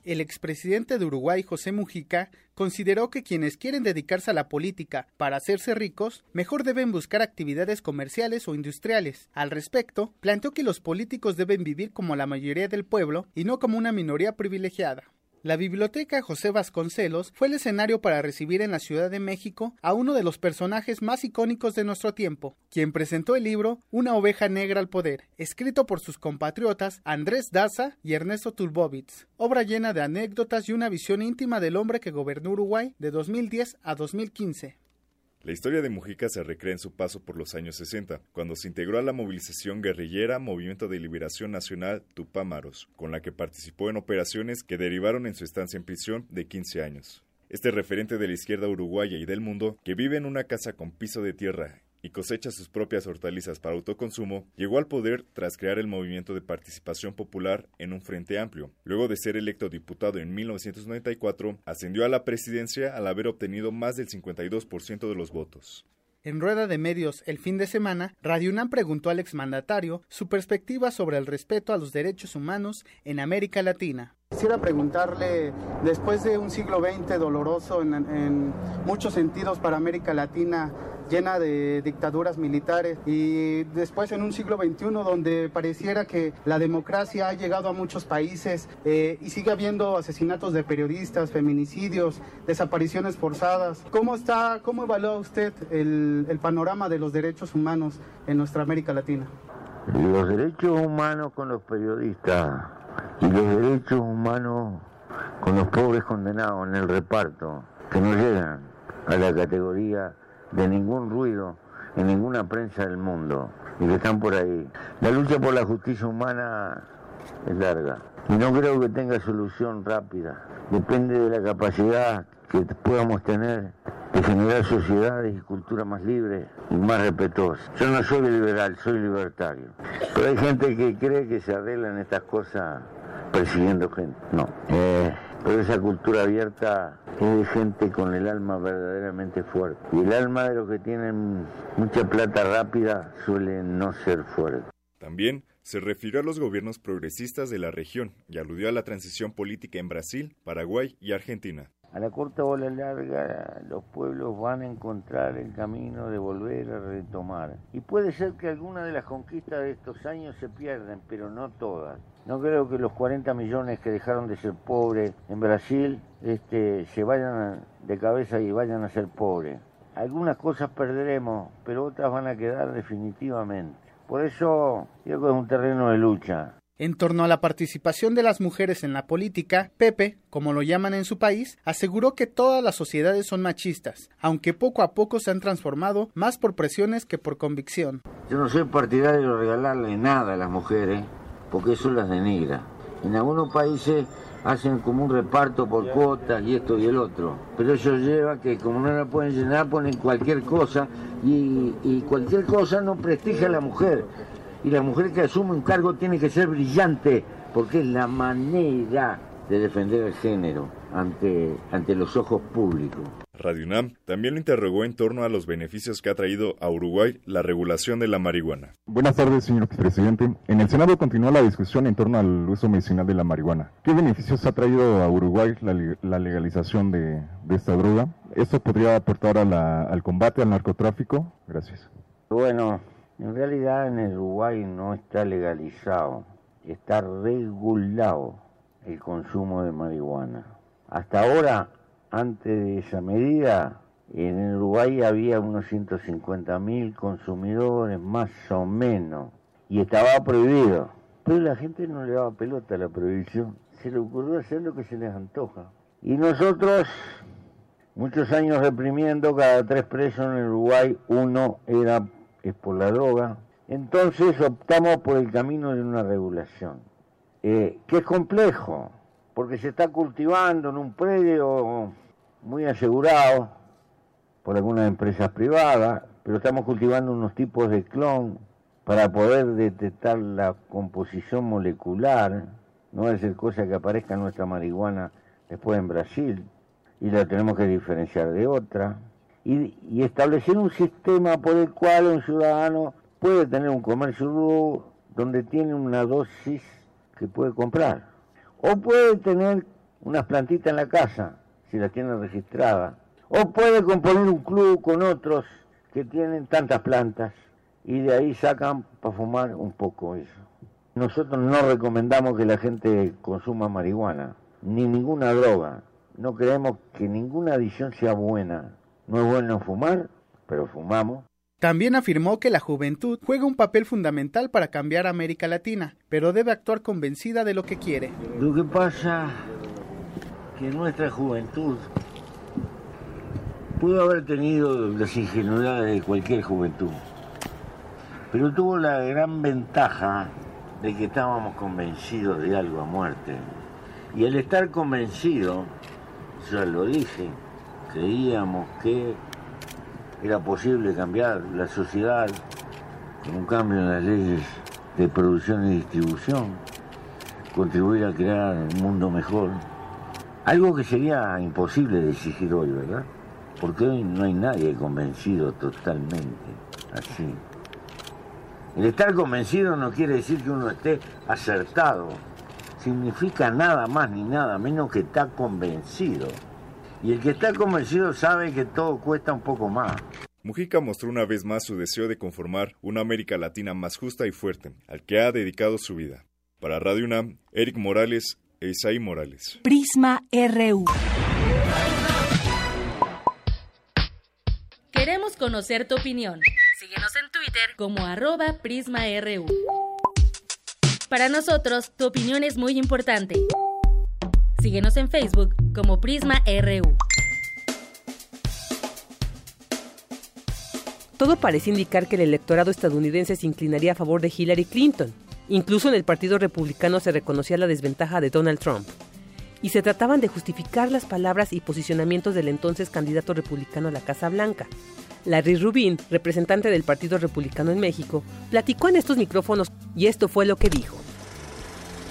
El expresidente de Uruguay, José Mujica, consideró que quienes quieren dedicarse a la política para hacerse ricos, mejor deben buscar actividades comerciales o industriales. Al respecto, planteó que los políticos deben vivir como la mayoría del pueblo y no como una minoría privilegiada. La Biblioteca José Vasconcelos fue el escenario para recibir en la Ciudad de México a uno de los personajes más icónicos de nuestro tiempo, quien presentó el libro Una oveja negra al poder, escrito por sus compatriotas Andrés Daza y Ernesto Tulbovitz, obra llena de anécdotas y una visión íntima del hombre que gobernó Uruguay de 2010 a 2015. La historia de Mujica se recrea en su paso por los años 60, cuando se integró a la movilización guerrillera Movimiento de Liberación Nacional Tupámaros, con la que participó en operaciones que derivaron en su estancia en prisión de 15 años. Este referente de la izquierda uruguaya y del mundo, que vive en una casa con piso de tierra y cosecha sus propias hortalizas para autoconsumo, llegó al poder tras crear el movimiento de participación popular en un frente amplio. Luego de ser electo diputado en 1994, ascendió a la presidencia al haber obtenido más del 52% de los votos. En rueda de medios el fin de semana, Radio UNAM preguntó al exmandatario su perspectiva sobre el respeto a los derechos humanos en América Latina. Quisiera preguntarle, después de un siglo XX doloroso en, en muchos sentidos para América Latina, llena de dictaduras militares y después en un siglo XXI donde pareciera que la democracia ha llegado a muchos países eh, y sigue habiendo asesinatos de periodistas, feminicidios, desapariciones forzadas. ¿Cómo está, cómo evalúa usted el, el panorama de los derechos humanos en nuestra América Latina? Los derechos humanos con los periodistas y los derechos humanos con los pobres condenados en el reparto, que no llegan a la categoría de ningún ruido en ninguna prensa del mundo y que están por ahí. La lucha por la justicia humana es larga y no creo que tenga solución rápida. Depende de la capacidad que podamos tener de generar sociedades y culturas más libres y más respetuosas. Yo no soy liberal, soy libertario. Pero hay gente que cree que se arreglan estas cosas persiguiendo gente. No. Eh, pero esa cultura abierta es de gente con el alma verdaderamente fuerte. Y el alma de los que tienen mucha plata rápida suele no ser fuerte. También se refirió a los gobiernos progresistas de la región y aludió a la transición política en Brasil, Paraguay y Argentina. A la corta bola larga los pueblos van a encontrar el camino de volver a retomar. Y puede ser que algunas de las conquistas de estos años se pierdan, pero no todas. No creo que los 40 millones que dejaron de ser pobres en Brasil este, se vayan de cabeza y vayan a ser pobres. Algunas cosas perderemos, pero otras van a quedar definitivamente. Por eso creo que es un terreno de lucha. En torno a la participación de las mujeres en la política, Pepe, como lo llaman en su país, aseguró que todas las sociedades son machistas, aunque poco a poco se han transformado más por presiones que por convicción. Yo no soy partidario de regalarle nada a las mujeres, porque eso las denigra. En algunos países hacen como un reparto por cuotas y esto y el otro, pero eso lleva que como no la pueden llenar ponen cualquier cosa y, cualquier cosa no prestigia a la mujer y la mujer que asume un cargo tiene que ser brillante, porque es la manera de defender el género. ante, ante los ojos públicos. Radio UNAM también lo interrogó en torno a los beneficios que ha traído a Uruguay la regulación de la marihuana. Buenas tardes, señor presidente. En el Senado continúa la discusión en torno al uso medicinal de la marihuana. ¿Qué beneficios ha traído a Uruguay la, legalización de, esta droga? ¿Esto podría aportar al combate al narcotráfico? Gracias. Bueno, en realidad en el Uruguay no está legalizado, está regulado el consumo de marihuana. Hasta ahora, antes de esa medida, en el Uruguay había unos 150 mil consumidores, más o menos, y estaba prohibido. Pero la gente no le daba pelota a la prohibición, se le ocurrió hacer lo que se les antoja. Y nosotros, muchos años reprimiendo, cada tres presos en Uruguay, uno era es por la droga. Entonces optamos por el camino de una regulación, eh, que es complejo, porque se está cultivando en un predio muy asegurado por algunas empresas privadas, pero estamos cultivando unos tipos de clon para poder detectar la composición molecular, no es ser cosa que aparezca nuestra marihuana después en Brasil y la tenemos que diferenciar de otra, y, y establecer un sistema por el cual un ciudadano puede tener un comercio donde tiene una dosis que puede comprar. O puede tener unas plantitas en la casa, si las tiene registradas. O puede componer un club con otros que tienen tantas plantas y de ahí sacan para fumar un poco eso. Nosotros no recomendamos que la gente consuma marihuana, ni ninguna droga. No creemos que ninguna adicción sea buena. No es bueno fumar, pero fumamos. También afirmó que la juventud juega un papel fundamental para cambiar América Latina, pero debe actuar convencida de lo que quiere. Lo que pasa que nuestra juventud pudo haber tenido las ingenuidades de cualquier juventud, pero tuvo la gran ventaja de que estábamos convencidos de algo a muerte. Y al estar convencido, ya lo dije, creíamos que era posible cambiar la sociedad con un cambio en las leyes de producción y distribución, contribuir a crear un mundo mejor. Algo que sería imposible de exigir hoy, ¿verdad? Porque hoy no hay nadie convencido totalmente así. El estar convencido no quiere decir que uno esté acertado. Significa nada más ni nada menos que está convencido. Y el que está convencido sabe que todo cuesta un poco más. Mujica mostró una vez más su deseo de conformar una América Latina más justa y fuerte, al que ha dedicado su vida. Para Radio UNAM, Eric Morales e Isaí Morales. Prisma RU. Queremos conocer tu opinión. Síguenos en Twitter como arroba PrismaRU. Para nosotros, tu opinión es muy importante. Síguenos en Facebook como Prisma RU. Todo parece indicar que el electorado estadounidense se inclinaría a favor de Hillary Clinton. Incluso en el Partido Republicano se reconocía la desventaja de Donald Trump. Y se trataban de justificar las palabras y posicionamientos del entonces candidato republicano a la Casa Blanca. Larry Rubin, representante del Partido Republicano en México, platicó en estos micrófonos y esto fue lo que dijo.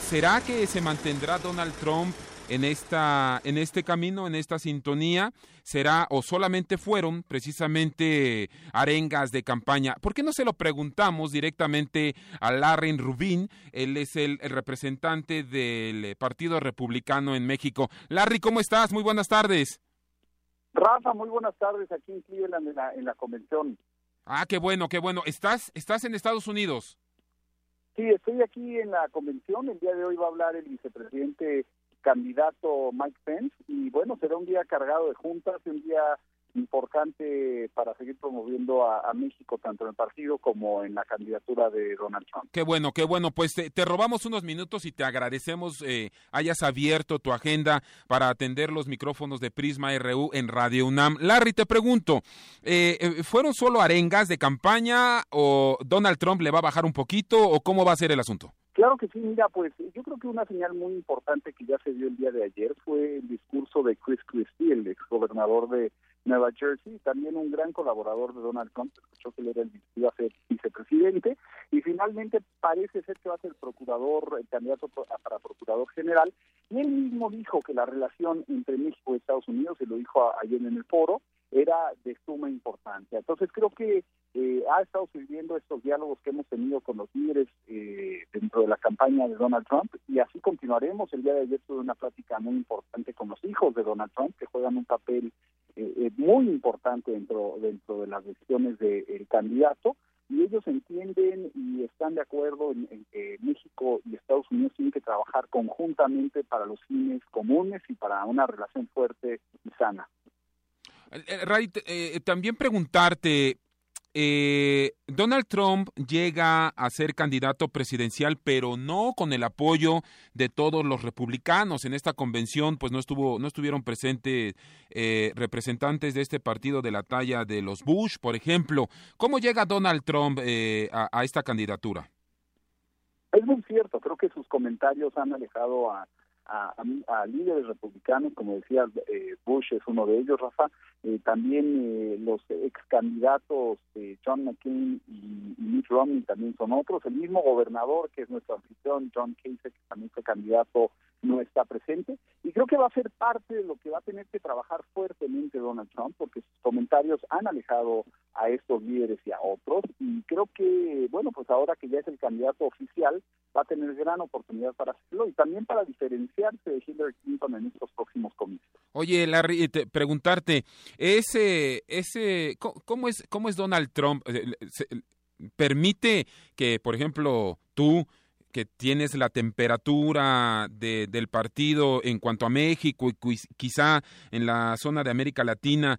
¿Será que se mantendrá Donald Trump en, esta, en este camino, en esta sintonía, será o solamente fueron precisamente arengas de campaña. ¿Por qué no se lo preguntamos directamente a Larry Rubin? Él es el, representante del Partido Republicano en México. Larry, ¿cómo estás? Muy buenas tardes. Rafa, muy buenas tardes aquí en Cleveland en la, en la convención. Ah, qué bueno, qué bueno. ¿Estás, ¿Estás en Estados Unidos? Sí, estoy aquí en la convención. El día de hoy va a hablar el vicepresidente candidato Mike Pence y bueno, será un día cargado de juntas, un día importante para seguir promoviendo a, México tanto en el partido como en la candidatura de Donald Trump. Qué bueno, qué bueno. Pues te, robamos unos minutos y te agradecemos eh, hayas abierto tu agenda para atender los micrófonos de Prisma RU en Radio UNAM. Larry, te pregunto, eh, eh, ¿fueron solo arengas de campaña o Donald Trump le va a bajar un poquito o cómo va a ser el asunto? Claro que sí, mira, pues yo creo que una señal muy importante que ya se dio el día de ayer fue el discurso de Chris Christie, el exgobernador de Nueva Jersey, también un gran colaborador de Donald Trump, escuchó que él era el, iba a ser vicepresidente, y finalmente parece ser que va a ser procurador, el candidato para procurador general, y él mismo dijo que la relación entre México y Estados Unidos, se lo dijo ayer en el foro, era de suma importancia. Entonces creo que eh, ha estado sirviendo estos diálogos que hemos tenido con los líderes eh, dentro de la campaña de Donald Trump y así continuaremos. El día de ayer tuve una plática muy importante con los hijos de Donald Trump que juegan un papel eh, muy importante dentro, dentro de las decisiones del candidato y ellos entienden y están de acuerdo en, que México y Estados Unidos tienen que trabajar conjuntamente para los fines comunes y para una relación fuerte y sana. Eh, Ray, eh, también preguntarte, eh, Donald Trump llega a ser candidato presidencial, pero no con el apoyo de todos los republicanos. En esta convención, pues no estuvo, no estuvieron presentes eh, representantes de este partido de la talla de los Bush, por ejemplo. ¿Cómo llega Donald Trump eh, a, a esta candidatura? Es muy cierto. Creo que sus comentarios han alejado a a, a, líderes republicanos, como decía eh, Bush es uno de ellos, Rafa, eh, también eh, los ex candidatos John McCain y, y, Mitt Romney también son otros, el mismo gobernador que es nuestro anfitrión, John Kasich, que también fue candidato, no está presente, y creo que va a ser parte de lo que va a tener que trabajar fuertemente Donald Trump, porque sus comentarios han alejado a estos líderes y a otros, y creo que, bueno, pues ahora que ya es el candidato oficial, va a tener gran oportunidad para hacerlo y también para de Hillary Clinton en estos próximos comicios. Oye, Larry, te, preguntarte, ese, ese, ¿cómo es, cómo es Donald Trump? ¿Permite que, por ejemplo, tú que tienes la temperatura de, del partido en cuanto a México y quizá en la zona de América Latina,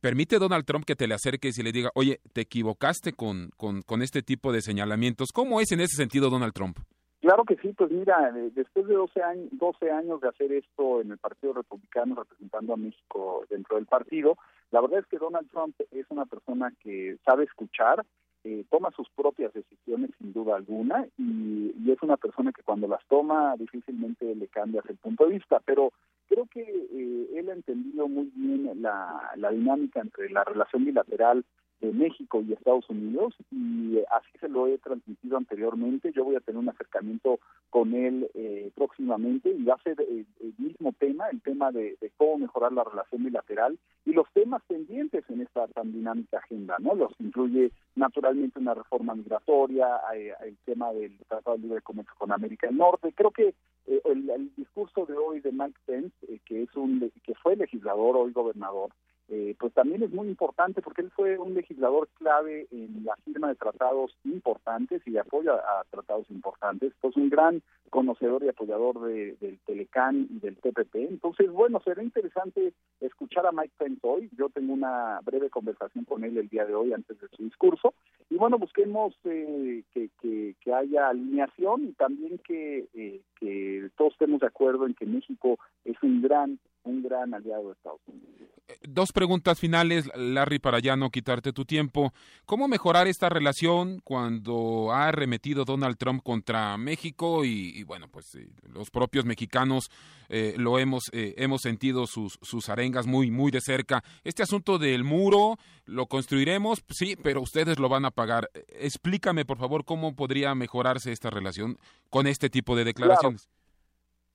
permite Donald Trump que te le acerques y le diga, oye, te equivocaste con, con este tipo de señalamientos. ¿Cómo es en ese sentido Donald Trump? Claro que sí, pues mira, después de 12 años, 12 años de hacer esto en el Partido Republicano representando a México dentro del partido, la verdad es que Donald Trump es una persona que sabe escuchar, eh, toma sus propias decisiones sin duda alguna y, y, es una persona que cuando las toma difícilmente le cambias el punto de vista, pero creo que eh, él ha entendido muy bien la, la dinámica entre la relación bilateral de México y Estados Unidos y así se lo he transmitido anteriormente. Yo voy a tener un acercamiento con él eh, próximamente y va a ser el, el mismo tema, el tema de, cómo mejorar la relación bilateral y los temas pendientes en esta tan dinámica agenda, ¿no? Los incluye naturalmente una reforma migratoria, eh, el tema del Tratado de Libre Comercio con América del Norte. Creo que eh, el, el, discurso de hoy de Mike Pence, eh, que es un que fue legislador, hoy gobernador, eh, pues también es muy importante porque él fue un legislador clave en la firma de tratados importantes y de apoyo a, tratados importantes, pues un gran conocedor y apoyador de, del Telecán y del TPP. Entonces, bueno, será interesante escuchar a Mike Pence hoy. Yo tengo una breve conversación con él el día de hoy antes de su discurso. Y bueno, busquemos eh, que, que, que, haya alineación y también que, eh, que todos estemos de acuerdo en que México es un gran un gran aliado de Estados Unidos. Dos preguntas finales, Larry, para ya no quitarte tu tiempo. ¿Cómo mejorar esta relación cuando ha arremetido Donald Trump contra México y, y bueno, pues eh, los propios mexicanos eh, lo hemos eh, hemos sentido sus sus arengas muy muy de cerca. Este asunto del muro lo construiremos, sí, pero ustedes lo van a pagar. Explícame, por favor, cómo podría mejorarse esta relación con este tipo de declaraciones. Claro.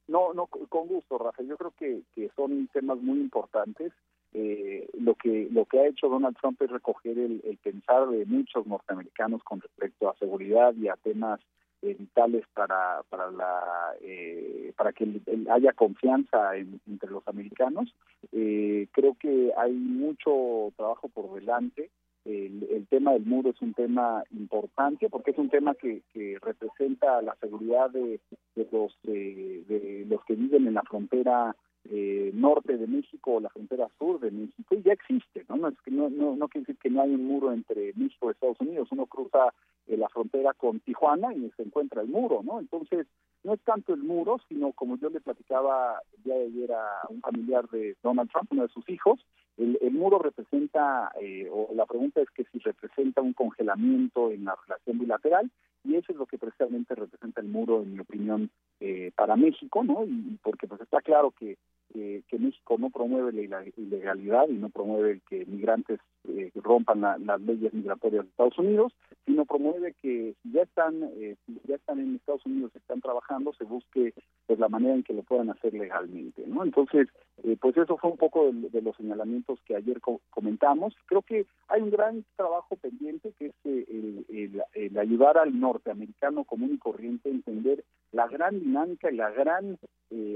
No, no, con gusto, Rafa. Yo creo que, que son temas muy importantes. Eh, lo que lo que ha hecho Donald Trump es recoger el, pensar de muchos norteamericanos con respecto a seguridad y a temas eh, vitales para para la eh, para que el haya confianza en, entre los americanos. Eh, creo que hay mucho trabajo por delante el, el, tema del muro es un tema importante porque es un tema que, que representa la seguridad de, de los eh, de los que viven en la frontera eh, norte de México o la frontera sur de México y ya existe, ¿no? No, es que no, no, no quiere decir que no hay un muro entre México y Estados Unidos, uno cruza eh, la frontera con Tijuana y se encuentra el muro, ¿no? Entonces, no es tanto el muro, sino como yo le platicaba el día de ayer a un familiar de Donald Trump, uno de sus hijos, El, muro representa, eh, o la pregunta es que si representa un congelamiento en la relación bilateral, y eso es lo que precisamente representa el muro, en mi opinión, eh, para México, ¿no? Y, porque pues está claro que, que México no promueve la ilegalidad y no promueve que migrantes eh, rompan las leyes migratorias de Estados Unidos, sino promueve que si ya están, eh, si ya están en Estados Unidos, están trabajando, se busque pues la manera en que lo puedan hacer legalmente, ¿no? Entonces, eh, pues eso fue un poco de, los señalamientos que ayer comentamos. Creo que hay un gran trabajo pendiente que es el, el, ayudar al norteamericano común y corriente a entender la gran dinámica y la gran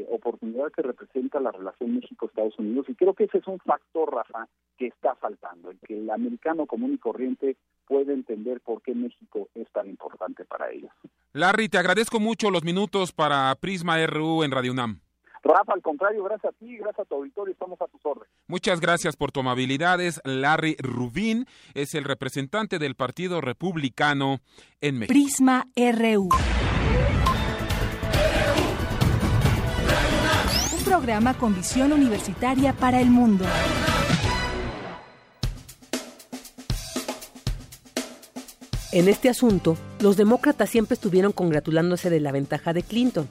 oportunidad que representa la relación México-Estados Unidos. Y creo que ese es un factor, Rafa, que está faltando que el americano común y corriente puede entender por qué México es tan importante para ellos. Larry, te agradezco mucho los minutos para Prisma RU en Radio UNAM. Rafa, al contrario, gracias a ti, gracias a tu auditorio, estamos a tus órdenes. Muchas gracias por tu amabilidad. Es Larry Rubín, es el representante del Partido Republicano en México. Prisma RU. Programa con visión universitaria para el mundo. En este asunto, los demócratas siempre estuvieron congratulándose de la ventaja de Clinton,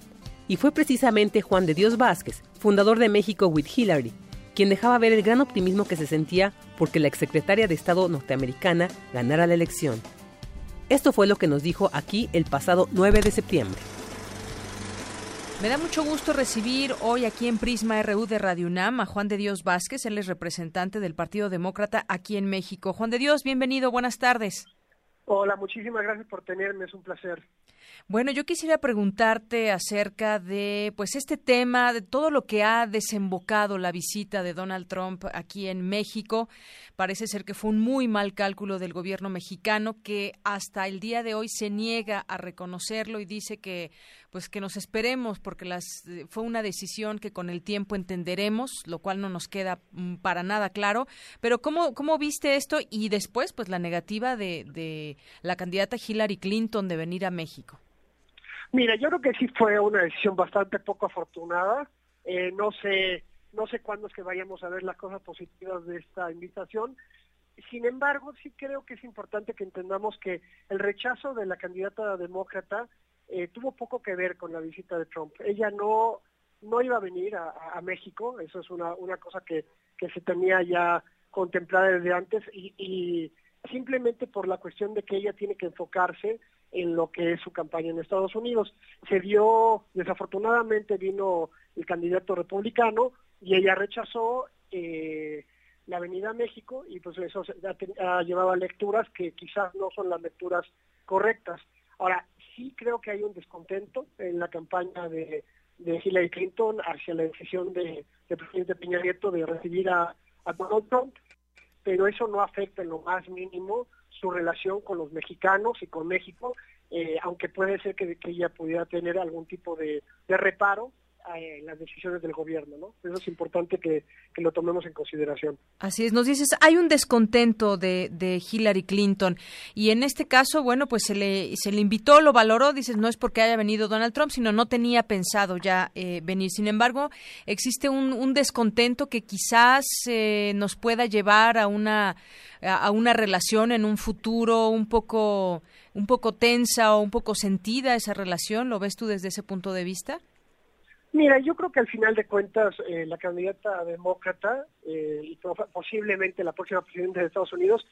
y fue precisamente Juan de Dios Vázquez, fundador de México with Hillary, quien dejaba ver el gran optimismo que se sentía porque la exsecretaria de Estado norteamericana ganara la elección. Esto fue lo que nos dijo aquí el pasado 9 de septiembre. Me da mucho gusto recibir hoy aquí en Prisma RU de Radio UNAM a Juan de Dios Vázquez, él es representante del Partido Demócrata aquí en México. Juan de Dios, bienvenido, buenas tardes. Hola, muchísimas gracias por tenerme, es un placer. Bueno, yo quisiera preguntarte acerca de pues este tema, de todo lo que ha desembocado la visita de Donald Trump aquí en México. Parece ser que fue un muy mal cálculo del gobierno mexicano que hasta el día de hoy se niega a reconocerlo y dice que pues que nos esperemos porque las fue una decisión que con el tiempo entenderemos, lo cual no nos queda mm, para nada claro, pero cómo cómo viste esto y después pues la negativa de, de la candidata Hillary Clinton de venir a México. Mira, yo creo que sí fue una decisión bastante poco afortunada. Eh, no sé, no sé cuándo es que vayamos a ver las cosas positivas de esta invitación. Sin embargo, sí creo que es importante que entendamos que el rechazo de la candidata demócrata eh, tuvo poco que ver con la visita de Trump. Ella no no iba a venir a, México, eso es una, una cosa que, que se tenía ya contemplada desde antes y, simplemente por la cuestión de que ella tiene que enfocarse en lo que es su campaña en Estados Unidos. Se dio, desafortunadamente vino el candidato republicano y ella rechazó eh, la Avenida México y pues eso ha, llevado a lecturas que quizás no son las lecturas correctas. Ahora, sí creo que hay un descontento en la campaña de, Hillary Clinton hacia la decisión de, del presidente Peña de recibir a, a Donald Trump, pero eso no afecta en lo más mínimo su relación con los mexicanos y con México, eh, aunque puede ser que, ella pudiera tener algún tipo de, reparo en las decisiones del gobierno, ¿no? Eso es importante que, lo tomemos en consideración. Así es, nos dices, hay un descontento de, de, Hillary Clinton y en este caso, bueno, pues se le, se le invitó, lo valoró, dices, no es porque haya venido Donald Trump, sino no tenía pensado ya eh, venir. Sin embargo, existe un, un descontento que quizás eh, nos pueda llevar a una a una relación en un futuro un poco un poco tensa o un poco sentida esa relación? ¿Lo ves tú desde ese punto de vista? Mira, yo creo que al final de cuentas eh, la candidata demócrata eh, y posiblemente la próxima presidenta de Estados Unidos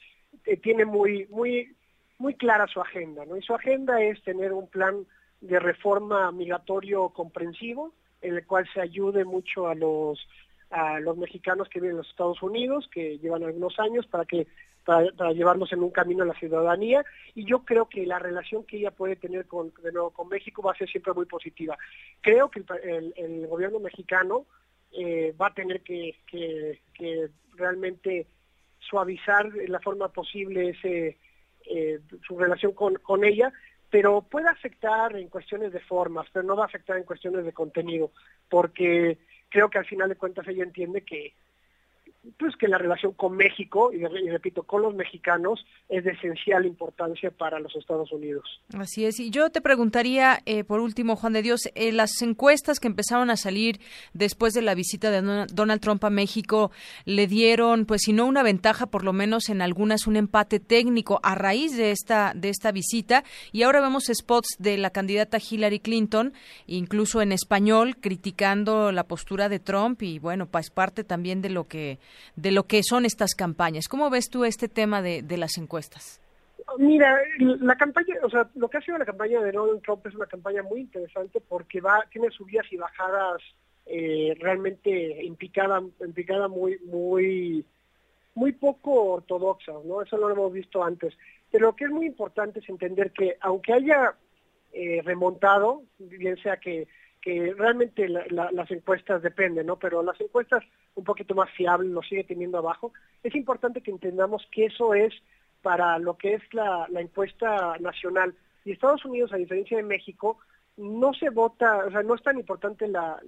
eh, tiene muy muy muy clara su agenda, ¿no? Y su agenda es tener un plan de reforma migratorio comprensivo en el cual se ayude mucho a los a los mexicanos que viven en los Estados Unidos, que llevan algunos años, para que para, llevarlos en un camino a la ciudadanía y yo creo que la relación que ella puede tener con, de nuevo, con México va a ser siempre muy positiva. Creo que el, gobierno mexicano eh, va a tener que, realmente suavizar de la forma posible ese, eh, su relación con ella, pero puede afectar en cuestiones de formas, pero no va a afectar en cuestiones de contenido, porque creo que al final de cuentas ella entiende que pues que la relación con México, y, repito, con los mexicanos, es de esencial importancia para los Estados Unidos. Así es. Y yo te preguntaría, eh, por último, Juan de Dios, eh, las encuestas que empezaron a salir después de la visita de Donald Trump a México le dieron, pues si no una ventaja, por lo menos en algunas un empate técnico a raíz de esta, de esta visita. Y ahora vemos spots de la candidata Hillary Clinton, incluso en español, criticando la postura de Trump y bueno, pues parte también de lo que de lo que son estas campañas. ¿Cómo ves tú este tema de, las encuestas? Mira, la campaña, o sea, lo que ha sido la campaña de Donald Trump es una campaña muy interesante porque va, tiene subidas y bajadas eh, realmente implicada, implicada muy, muy, muy poco ortodoxas, ¿no? Eso no lo hemos visto antes. Pero lo que es muy importante es entender que aunque haya eh, remontado, bien sea que que realmente las encuestas dependen, ¿no? Pero las encuestas un poquito más fiables lo sigue teniendo abajo. Es importante que entendamos que eso es para lo que es la, encuesta nacional. Y Estados Unidos, a diferencia de México, no se vota, o sea, no es tan importante la,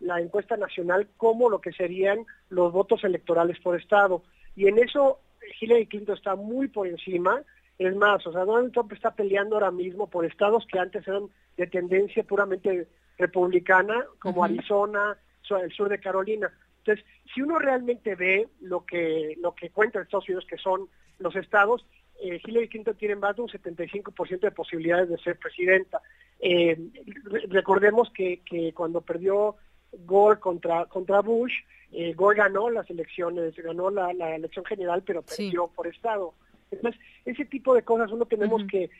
la encuesta nacional como lo que serían los votos electorales por estado. Y en eso Hillary Clinton está muy por encima. Es más, o sea, Donald Trump está peleando ahora mismo por estados que antes eran de tendencia puramente republicana, como Arizona, el sur de Carolina. Entonces, si uno realmente ve lo que, lo que cuenta Estados Unidos, que son los estados, eh, Hillary Clinton tiene más de un 75% de posibilidades de ser presidenta. Eh, recordemos que, que, cuando perdió Gore contra, contra Bush, eh, Gore ganó las elecciones, ganó la, elección general, pero perdió por estado. Entonces, ese tipo de cosas uno tenemos que, eh,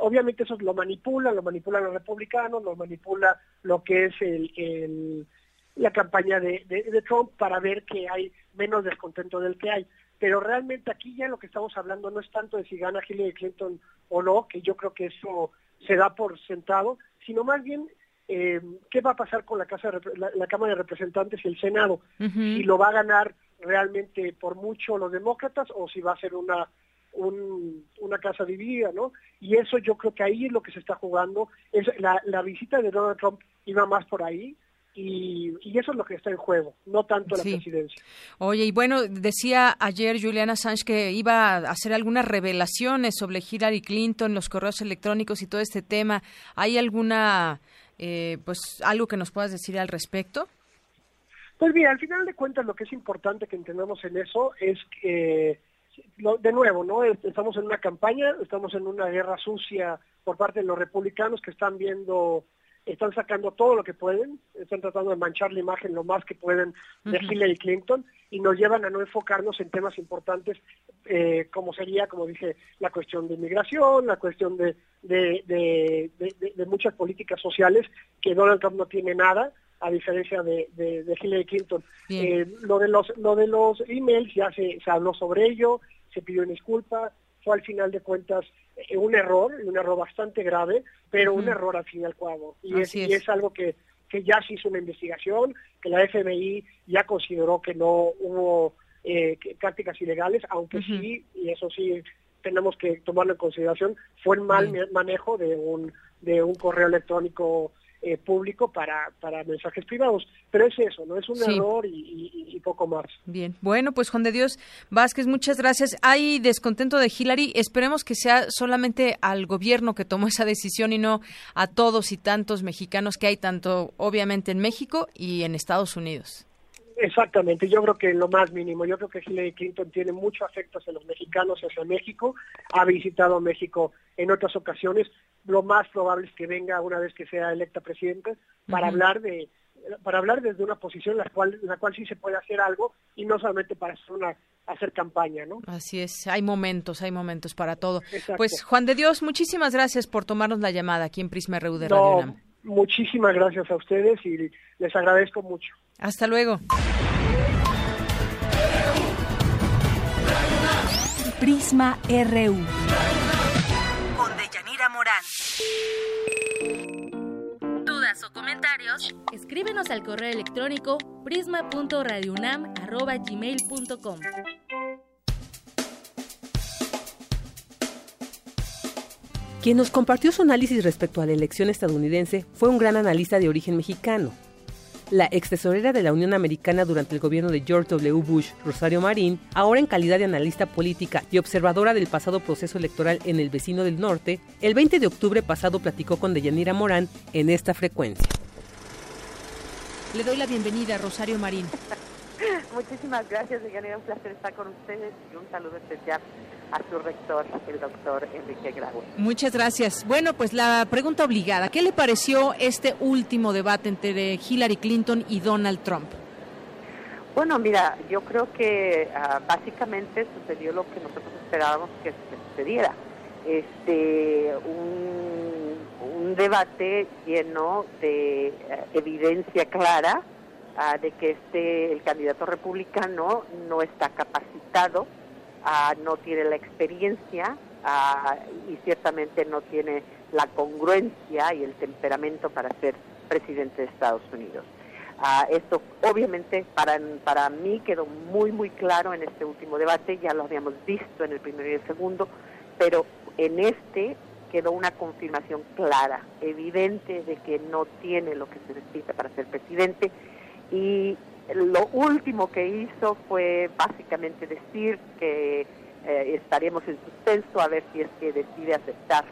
obviamente eso lo manipula, lo manipulan los republicanos, lo manipula lo que es el, la campaña de, de, Trump para ver que hay menos descontento del que hay. Pero realmente aquí ya lo que estamos hablando no es tanto de si gana Hillary Clinton o no, que yo creo que eso se da por sentado, sino más bien eh, qué va a pasar con la, casa la, Cámara de Representantes y el Senado, si lo va a ganar realmente por mucho los demócratas o si va a ser una una casa dividida, ¿no? Y eso yo creo que ahí es lo que se está jugando. Es la, la visita de Donald Trump iba más por ahí, y, y, eso es lo que está en juego, no tanto la presidencia. Oye, y bueno, decía ayer Juliana Sánchez que iba a hacer algunas revelaciones sobre Hillary Clinton, los correos electrónicos y todo este tema. ¿Hay alguna, eh, pues, algo que nos puedas decir al respecto? Pues bien, al final de cuentas lo que es importante que entendamos en eso es que de nuevo, ¿no? Estamos en una campaña, estamos en una guerra sucia por parte de los republicanos que están viendo, están sacando todo lo que pueden, están tratando de manchar la imagen lo más que pueden de Hillary Clinton y nos llevan a no enfocarnos en temas importantes eh, como sería, como dije, la cuestión de inmigración, la cuestión de, de, muchas políticas sociales que Donald Trump no tiene nada, a diferencia de, de, Hillary Clinton. Eh, lo de los lo de los emails ya se, se habló sobre ello, se pidió una disculpa, fue al final de cuentas eh, un error, un error bastante grave, pero un error al fin y al cabo. Y es, y es. algo que, que ya se hizo una investigación, que la FBI ya consideró que no hubo eh, prácticas ilegales, aunque sí, y eso sí tenemos que tomarlo en consideración, fue un mal manejo de un, de un correo electrónico eh, público para, para mensajes privados. Pero es eso, no es un error y, poco más. Bien, bueno, pues Juan de Dios Vázquez, muchas gracias. Hay descontento de Hillary, esperemos que sea solamente al gobierno que tomó esa decisión y no a todos y tantos mexicanos que hay, tanto obviamente en México y en Estados Unidos. Exactamente, yo creo que lo más mínimo, yo creo que Hillary Clinton tiene mucho afecto hacia los mexicanos, hacia México, ha visitado México en otras ocasiones, lo más probable es que venga una vez que sea electa presidenta para hablar de para hablar desde una posición en la cual en la cual sí se puede hacer algo y no solamente para hacer una hacer campaña, ¿no? Así es, hay momentos, hay momentos para todo. Pues Juan de Dios, muchísimas gracias por tomarnos la llamada aquí en Prisma RU de Radio no, Muchísimas gracias a ustedes y les agradezco mucho. Hasta luego. Prisma RU. Morán. ¿Dudas o comentarios? Escríbenos al correo electrónico prisma.radiounam@gmail.com. Quien nos compartió su análisis respecto a la elección estadounidense fue un gran analista de origen mexicano. La ex tesorera de la Unión Americana durante el gobierno de George W. Bush, Rosario Marín, ahora en calidad de analista política y observadora del pasado proceso electoral en el vecino del norte, el 20 de octubre pasado platicó con Deyanira Morán en esta frecuencia. Le doy la bienvenida a Rosario Marín. Muchísimas gracias, Deyanira. Un placer estar con ustedes y un saludo especial a su rector, el doctor Enrique Grau. Muchas gracias. Bueno, pues la pregunta obligada, ¿qué le pareció este último debate entre Hillary Clinton y Donald Trump? Bueno, mira, yo creo que uh, básicamente sucedió lo que nosotros esperábamos que, que sucediera. Este, un, un, debate lleno de uh, evidencia clara uh, de que este el candidato republicano no está capacitado Uh, no tiene la experiencia uh, y ciertamente no tiene la congruencia y el temperamento para ser presidente de Estados Unidos. Uh, esto obviamente para, para mí quedó muy muy claro en este último debate, ya lo habíamos visto en el primero y el segundo, pero en este quedó una confirmación clara, evidente de que no tiene lo que se necesita para ser presidente y lo último que hizo fue básicamente decir que eh, estaremos en suspenso a ver si es que decide aceptar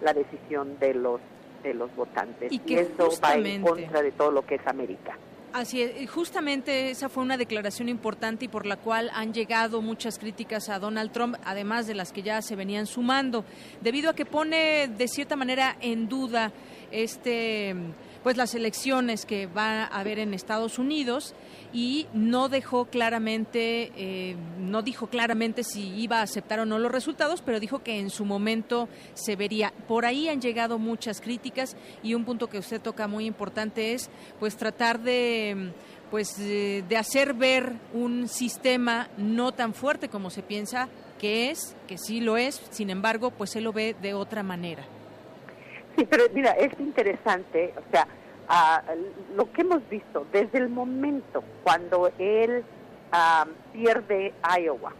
la decisión de los de los votantes y, que y eso va en contra de todo lo que es América. Así es, justamente esa fue una declaración importante y por la cual han llegado muchas críticas a Donald Trump, además de las que ya se venían sumando, debido a que pone de cierta manera en duda este pues las elecciones que va a haber en Estados Unidos y no dejó claramente, eh, no dijo claramente si iba a aceptar o no los resultados, pero dijo que en su momento se vería. Por ahí han llegado muchas críticas y un punto que usted toca muy importante es pues tratar de pues de hacer ver un sistema no tan fuerte como se piensa que es, que sí lo es, sin embargo, pues él lo ve de otra manera. Sí, pero mira, es interesante, o sea, uh, lo que hemos visto desde el momento cuando él uh, pierde Iowa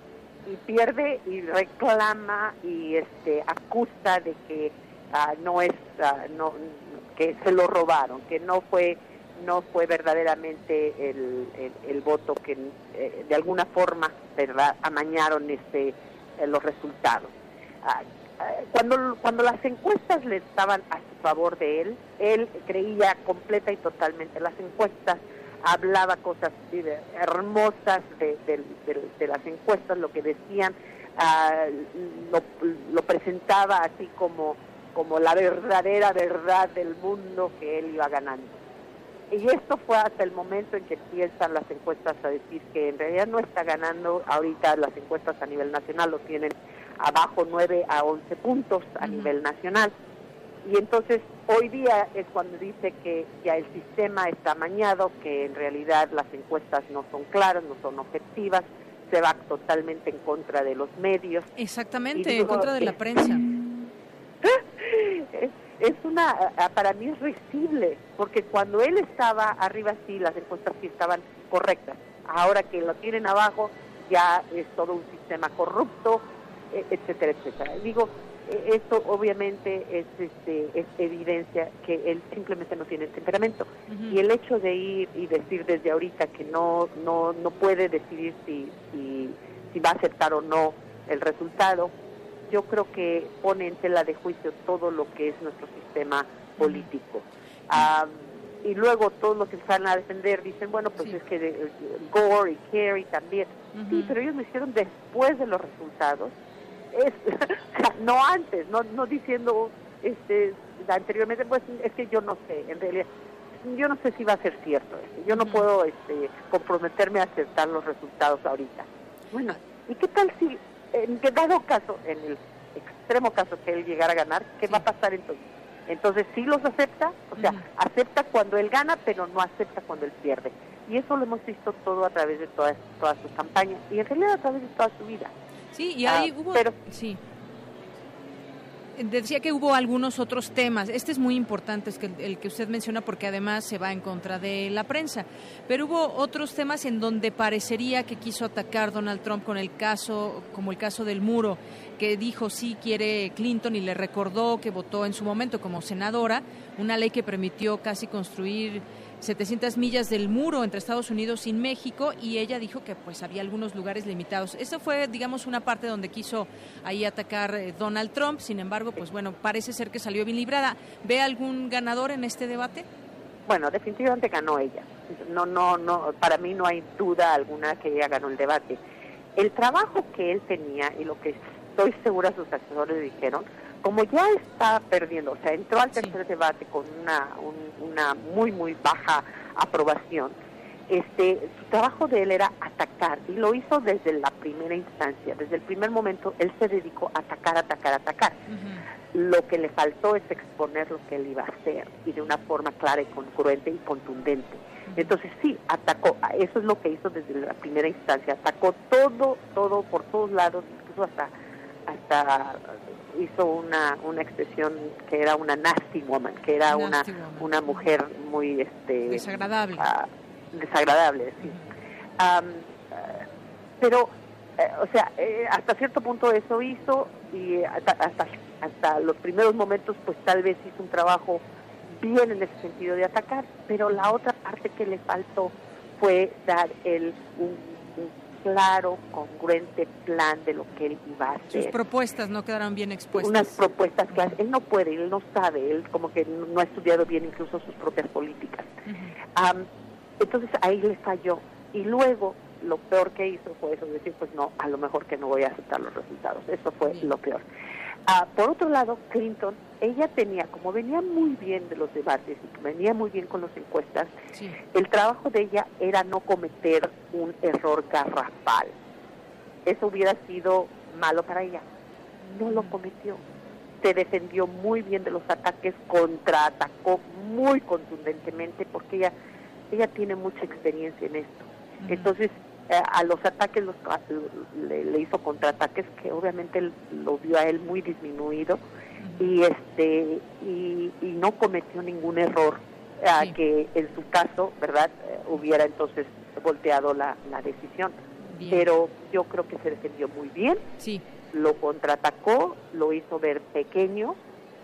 y pierde y reclama y este acusa de que uh, no es no que se lo robaron, que no fue no fue verdaderamente el, el, voto que eh, de alguna forma verdad amañaron este eh, los resultados cuando, cuando las encuestas le estaban a favor de él, él creía completa y totalmente. Las encuestas hablaba cosas hermosas de, de, de, de, las encuestas, lo que decían, uh, lo, lo, presentaba así como, como la verdadera verdad del mundo que él iba ganando. Y esto fue hasta el momento en que empiezan las encuestas a decir que en realidad no está ganando, ahorita las encuestas a nivel nacional lo tienen abajo 9 a 11 puntos a uh -huh. nivel nacional. Y entonces hoy día es cuando dice que ya el sistema está amañado, que en realidad las encuestas no son claras, no son objetivas, se va totalmente en contra de los medios. Exactamente, digo, en contra de la prensa. es, es una, para mí es risible, porque cuando él estaba arriba sí, las encuestas sí estaban correctas. Ahora que lo tienen abajo, ya es todo un sistema corrupto, etcétera, etcétera. Digo, esto obviamente es, este, es evidencia que él simplemente no tiene el temperamento. Uh -huh. Y el hecho de ir y decir desde ahorita que no, no, no puede decidir si, si, si va a aceptar o no el resultado, yo creo que pone en tela de juicio todo lo que es nuestro sistema político. Um, y luego todos los que van a defender dicen, bueno, pues sí. es que de, de, Gore y Kerry también. Uh -huh. Sí, pero ellos lo hicieron después de los resultados es, no antes, no, no diciendo este anteriormente, pues es que yo no sé, en realidad, yo no sé si va a ser cierto, este, yo no puedo este, comprometerme a aceptar los resultados ahorita. Bueno, ¿y qué tal si, en dado caso, en el extremo caso que él llegara a ganar, qué sí. va a pasar entonces? Entonces sí los acepta, o sea, uh -huh. acepta cuando él gana, pero no acepta cuando él pierde. Y eso lo hemos visto todo a través de toda, toda su campaña y en realidad a través de toda su vida. Sí, y ahí ah, hubo... Pero, sí. Decía que hubo algunos otros temas. Este es muy importante, es que el que usted menciona, porque además se va en contra de la prensa. Pero hubo otros temas en donde parecería que quiso atacar Donald Trump con el caso, como el caso del muro, que dijo sí quiere Clinton y le recordó que votó en su momento como senadora una ley que permitió casi construir 700 millas del muro entre Estados Unidos y México y ella dijo que pues había algunos lugares limitados. Eso fue, digamos, una parte donde quiso ahí atacar eh, Donald Trump. Sin embargo, pues bueno, parece ser que salió bien librada. ¿Ve algún ganador en este debate? Bueno, definitivamente ganó ella. No, no, no. Para mí no hay duda alguna que ella ganó el debate. El trabajo que él tenía y lo que estoy segura sus asesores dijeron como ya está perdiendo, o sea, entró al tercer debate con una, una muy, muy baja aprobación, este, su trabajo de él era atacar y lo hizo desde la primera instancia, desde el primer momento él se dedicó a atacar, atacar, atacar. Lo que le faltó es exponer lo que él iba a hacer y de una forma clara y congruente y contundente. Entonces sí, atacó, eso es lo que hizo desde la primera instancia, atacó todo, todo, por todos lados, incluso hasta, hasta hizo una, una expresión que era una nasty woman, que era una, una mujer muy este desagradable. Ah, desagradable, sí. pero, eh, o sea, eh, hasta cierto punto eso hizo y hasta, hasta, hasta los primeros momentos pues tal vez hizo un trabajo bien en ese sentido de atacar, pero la otra parte que le faltó fue dar el un claro, congruente plan de lo que él iba a hacer. Sus propuestas no quedaron bien expuestas. Unas propuestas claras. Él no puede, él no sabe, él como que no ha estudiado bien incluso sus propias políticas. entonces ahí le falló. Y luego lo peor que hizo fue eso, decir, pues no, a lo mejor que no voy a aceptar los resultados. Eso fue lo peor. Ah, por otro lado, Clinton, ella tenía, como venía muy bien de los debates y venía muy bien con las encuestas, el trabajo de ella era no cometer un error garrafal. Eso hubiera sido malo para ella. No lo cometió. Se defendió muy bien de los ataques, contraatacó muy contundentemente porque ella, ella tiene mucha experiencia en esto. Entonces, a los ataques los, le, hizo contraataques que obviamente lo vio a él muy disminuido y este y, no cometió ningún error eh, que en su caso verdad eh, hubiera entonces volteado la, decisión. Pero yo creo que se defendió muy bien. Sí. lo contraatacó lo hizo ver pequeño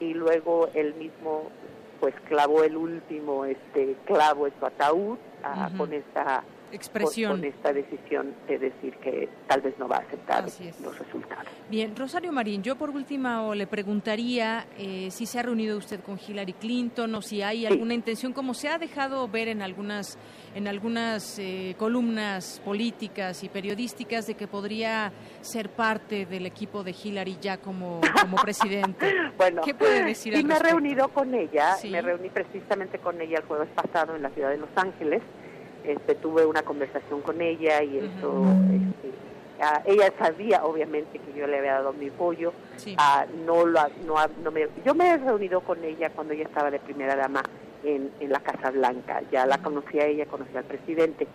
y luego él mismo pues clavó el último este clavo en su ataúd ah, con esta expresión. Con, esta decisión de decir que tal vez no va a aceptar los resultados. Bien, Rosario Marín, yo por último le preguntaría eh, si se ha reunido usted con Hillary Clinton o si hay alguna intención, como se ha dejado ver en algunas en algunas eh, columnas políticas y periodísticas de que podría ser parte del equipo de Hillary ya como, como presidente. bueno, ¿qué puede decir? Sí, me he reunido con ella, me reuní precisamente con ella el jueves pasado en la ciudad de Los Ángeles este, tuve una conversación con ella y eso, este, ella sabía obviamente que yo le había dado mi apoyo, ah, no, lo, no, no me, yo me he reunido con ella cuando ella estaba de primera dama en, en la Casa Blanca, ya la conocía a ella, conocía al presidente,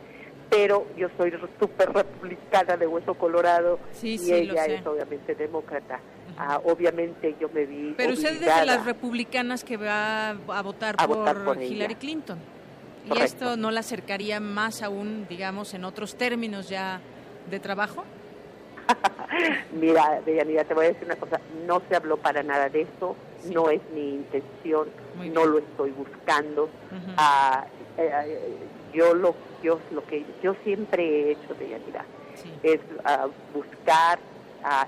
pero yo soy súper republicana de hueso colorado y ella es obviamente demócrata. Ah, obviamente yo me vi. Pero usted es de las republicanas que va a votar, por, Hillary Clinton. ¿Y esto no la acercaría más aún, digamos, en otros términos ya de trabajo? Mira, Deyanira, te voy a decir una cosa, no se habló para nada de eso, no es mi intención, no lo estoy buscando. Ah, eh, yo lo yo lo que yo siempre he hecho, Deyanira, es ah, buscar,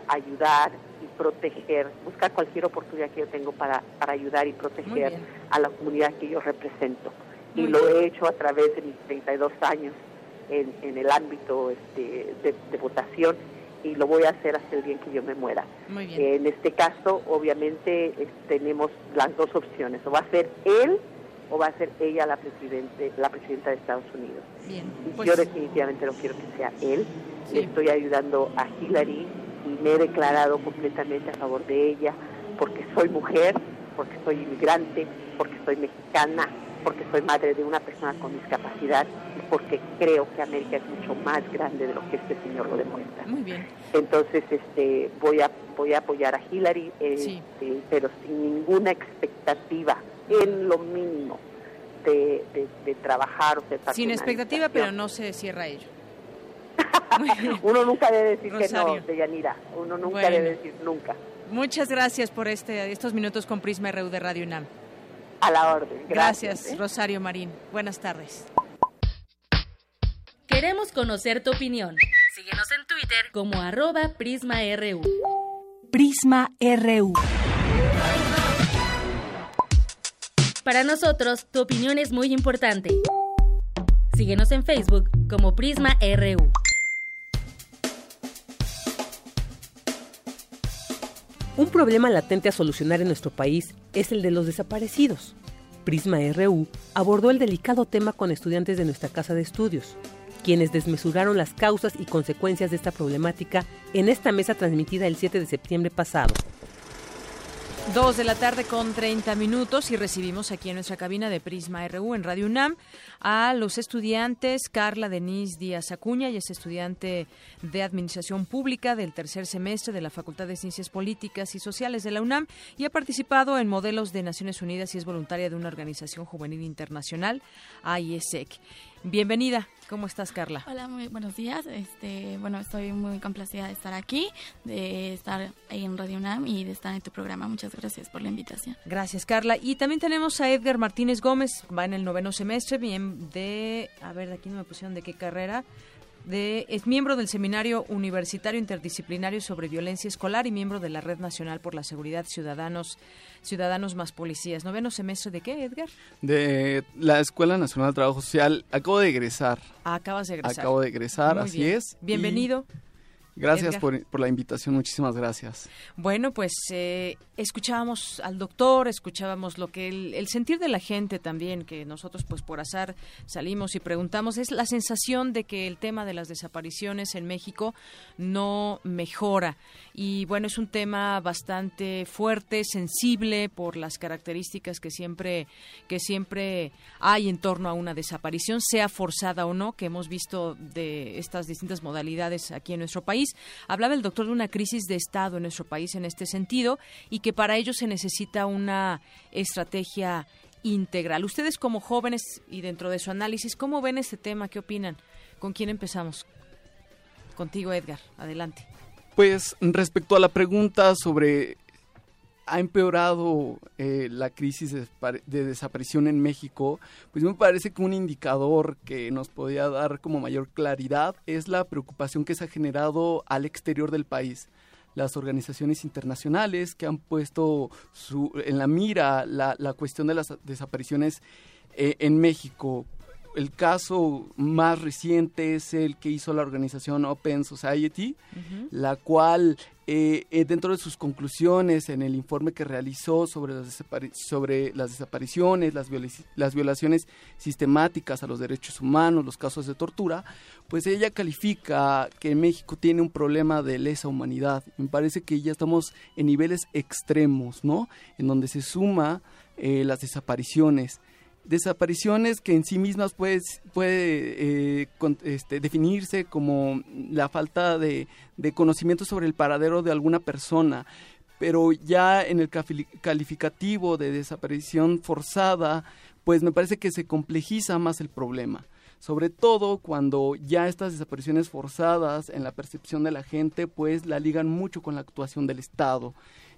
ayudar y proteger, buscar cualquier oportunidad que yo tengo para, para ayudar y proteger a la comunidad que yo represento y lo he hecho a través de mis 32 años en, en el ámbito este, de, votación y lo voy a hacer hasta el día en que yo me muera. en este caso, obviamente, tenemos las dos opciones, o va a ser él o va a ser ella la presidente, la presidenta de Estados Unidos. Pues yo definitivamente no quiero que sea él. estoy ayudando a Hillary y me he declarado completamente a favor de ella porque soy mujer, porque soy inmigrante, porque soy mexicana, porque soy madre de una persona con discapacidad y porque creo que América es mucho más grande de lo que este señor lo demuestra. Muy bien. Entonces, este, voy a voy a apoyar a Hillary, este, pero sin ninguna expectativa, en lo mínimo, de, de, trabajar o Sin expectativa, pero no se cierra ello. Uno nunca debe decir que no, de Yanira. Uno nunca debe decir nunca. Muchas gracias por este, estos minutos con Prisma RU de Radio UNAM. A la orden. Gracias, ¿eh? Rosario Marín. Buenas tardes. Queremos conocer tu opinión. Síguenos en Twitter como arroba PrismaRU. Prisma RU. Para nosotros, tu opinión es muy importante. Síguenos en Facebook como Prisma RU. Un problema latente a solucionar en nuestro país es el de los desaparecidos. Prisma RU abordó el delicado tema con estudiantes de nuestra casa de estudios, quienes desmesuraron las causas y consecuencias de esta problemática en esta mesa transmitida el 7 de septiembre pasado. Dos de la tarde con 30 minutos y recibimos aquí en nuestra cabina de Prisma RU en Radio UNAM a los estudiantes Carla Denise Díaz Acuña, y es estudiante de Administración Pública del tercer semestre de la Facultad de Ciencias Políticas y Sociales de la UNAM y ha participado en modelos de Naciones Unidas y es voluntaria de una organización juvenil internacional, IESEC. Bienvenida. ¿Cómo estás, Carla? Hola, muy buenos días. Este, bueno, estoy muy complacida de estar aquí, de estar ahí en Radio UNAM y de estar en tu programa. Muchas gracias por la invitación. Gracias, Carla. Y también tenemos a Edgar Martínez Gómez, va en el noveno semestre, bien de, a ver, de aquí no me pusieron de qué carrera de, es miembro del Seminario Universitario Interdisciplinario sobre Violencia Escolar y miembro de la Red Nacional por la Seguridad Ciudadanos, Ciudadanos más Policías. ¿Noveno semestre de qué, Edgar? De la Escuela Nacional de Trabajo Social. Acabo de egresar. Ah, acabas de egresar. Acabo de egresar, así es. Bienvenido. Gracias por, por, la invitación, muchísimas gracias. Bueno, pues eh, escuchábamos al doctor, escuchábamos lo que el, sentir de la gente también, que nosotros pues por azar salimos y preguntamos, es la sensación de que el tema de las desapariciones en México no mejora. Y bueno, es un tema bastante fuerte, sensible por las características que siempre, que siempre hay en torno a una desaparición, sea forzada o no, que hemos visto de estas distintas modalidades aquí en nuestro país Hablaba el doctor de una crisis de Estado en nuestro país en este sentido y que para ello se necesita una estrategia integral. Ustedes como jóvenes y dentro de su análisis, ¿cómo ven este tema? ¿Qué opinan? ¿Con quién empezamos? Contigo, Edgar. Adelante. Pues respecto a la pregunta sobre ha empeorado eh, la crisis de, desaparición en México, pues me parece que un indicador que nos podría dar como mayor claridad es la preocupación que se ha generado al exterior del país. Las organizaciones internacionales que han puesto su, en la mira la, cuestión de las desapariciones eh, en México. El caso más reciente es el que hizo la organización Open Society, la cual eh, eh, dentro de sus conclusiones en el informe que realizó sobre las, sobre las desapariciones, las, las violaciones sistemáticas a los derechos humanos, los casos de tortura, pues ella califica que México tiene un problema de lesa humanidad. Me parece que ya estamos en niveles extremos, ¿no? En donde se suma eh, las desapariciones desapariciones que en sí mismas puede, eh, este, definirse como la falta de, conocimiento sobre el paradero de alguna persona, pero ya en el calificativo de desaparición forzada, pues me parece que se complejiza más el problema. Sobre todo cuando ya estas desapariciones forzadas en la percepción de la gente, pues la ligan mucho con la actuación del Estado.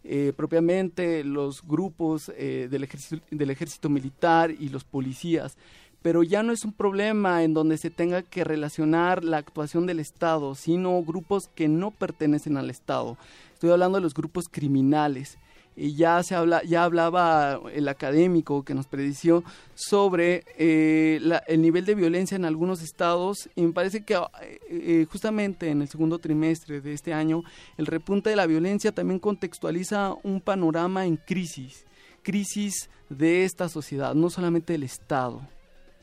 Eh, propiamente los grupos eh, del, ejército, del ejército militar y los policías pero ya no es un problema en donde se tenga que relacionar la actuación del Estado, sino grupos que no pertenecen al Estado. Estoy hablando de los grupos criminales y ya se habla, ya hablaba el académico que nos predició sobre eh, el nivel de violencia en algunos estados y me parece que eh, eh, justamente en el segundo trimestre de este año el repunte de la violencia también contextualiza un panorama en crisis, crisis de esta sociedad, no solamente del estado.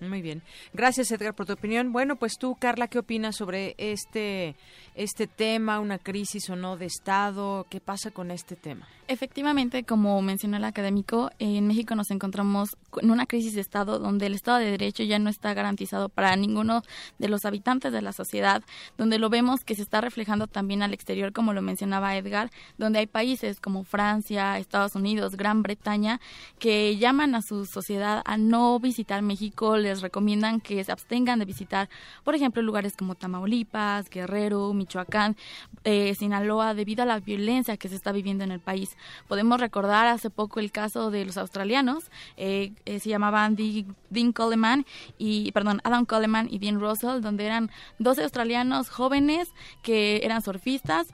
Muy bien. Gracias, Edgar, por tu opinión. Bueno, pues tú, Carla, ¿qué opinas sobre este, este tema, una crisis o no de Estado? ¿Qué pasa con este tema? Efectivamente, como mencionó el académico, en México nos encontramos en una crisis de Estado donde el Estado de Derecho ya no está garantizado para ninguno de los habitantes de la sociedad, donde lo vemos que se está reflejando también al exterior, como lo mencionaba Edgar, donde hay países como Francia, Estados Unidos, Gran Bretaña, que llaman a su sociedad a no visitar México, le les recomiendan que se abstengan de visitar, por ejemplo, lugares como Tamaulipas, Guerrero, Michoacán, eh, Sinaloa, debido a la violencia que se está viviendo en el país. Podemos recordar hace poco el caso de los australianos, eh, eh, se llamaban Dean Coleman y, perdón, Adam Coleman y Dean Russell, donde eran 12 australianos jóvenes que eran surfistas,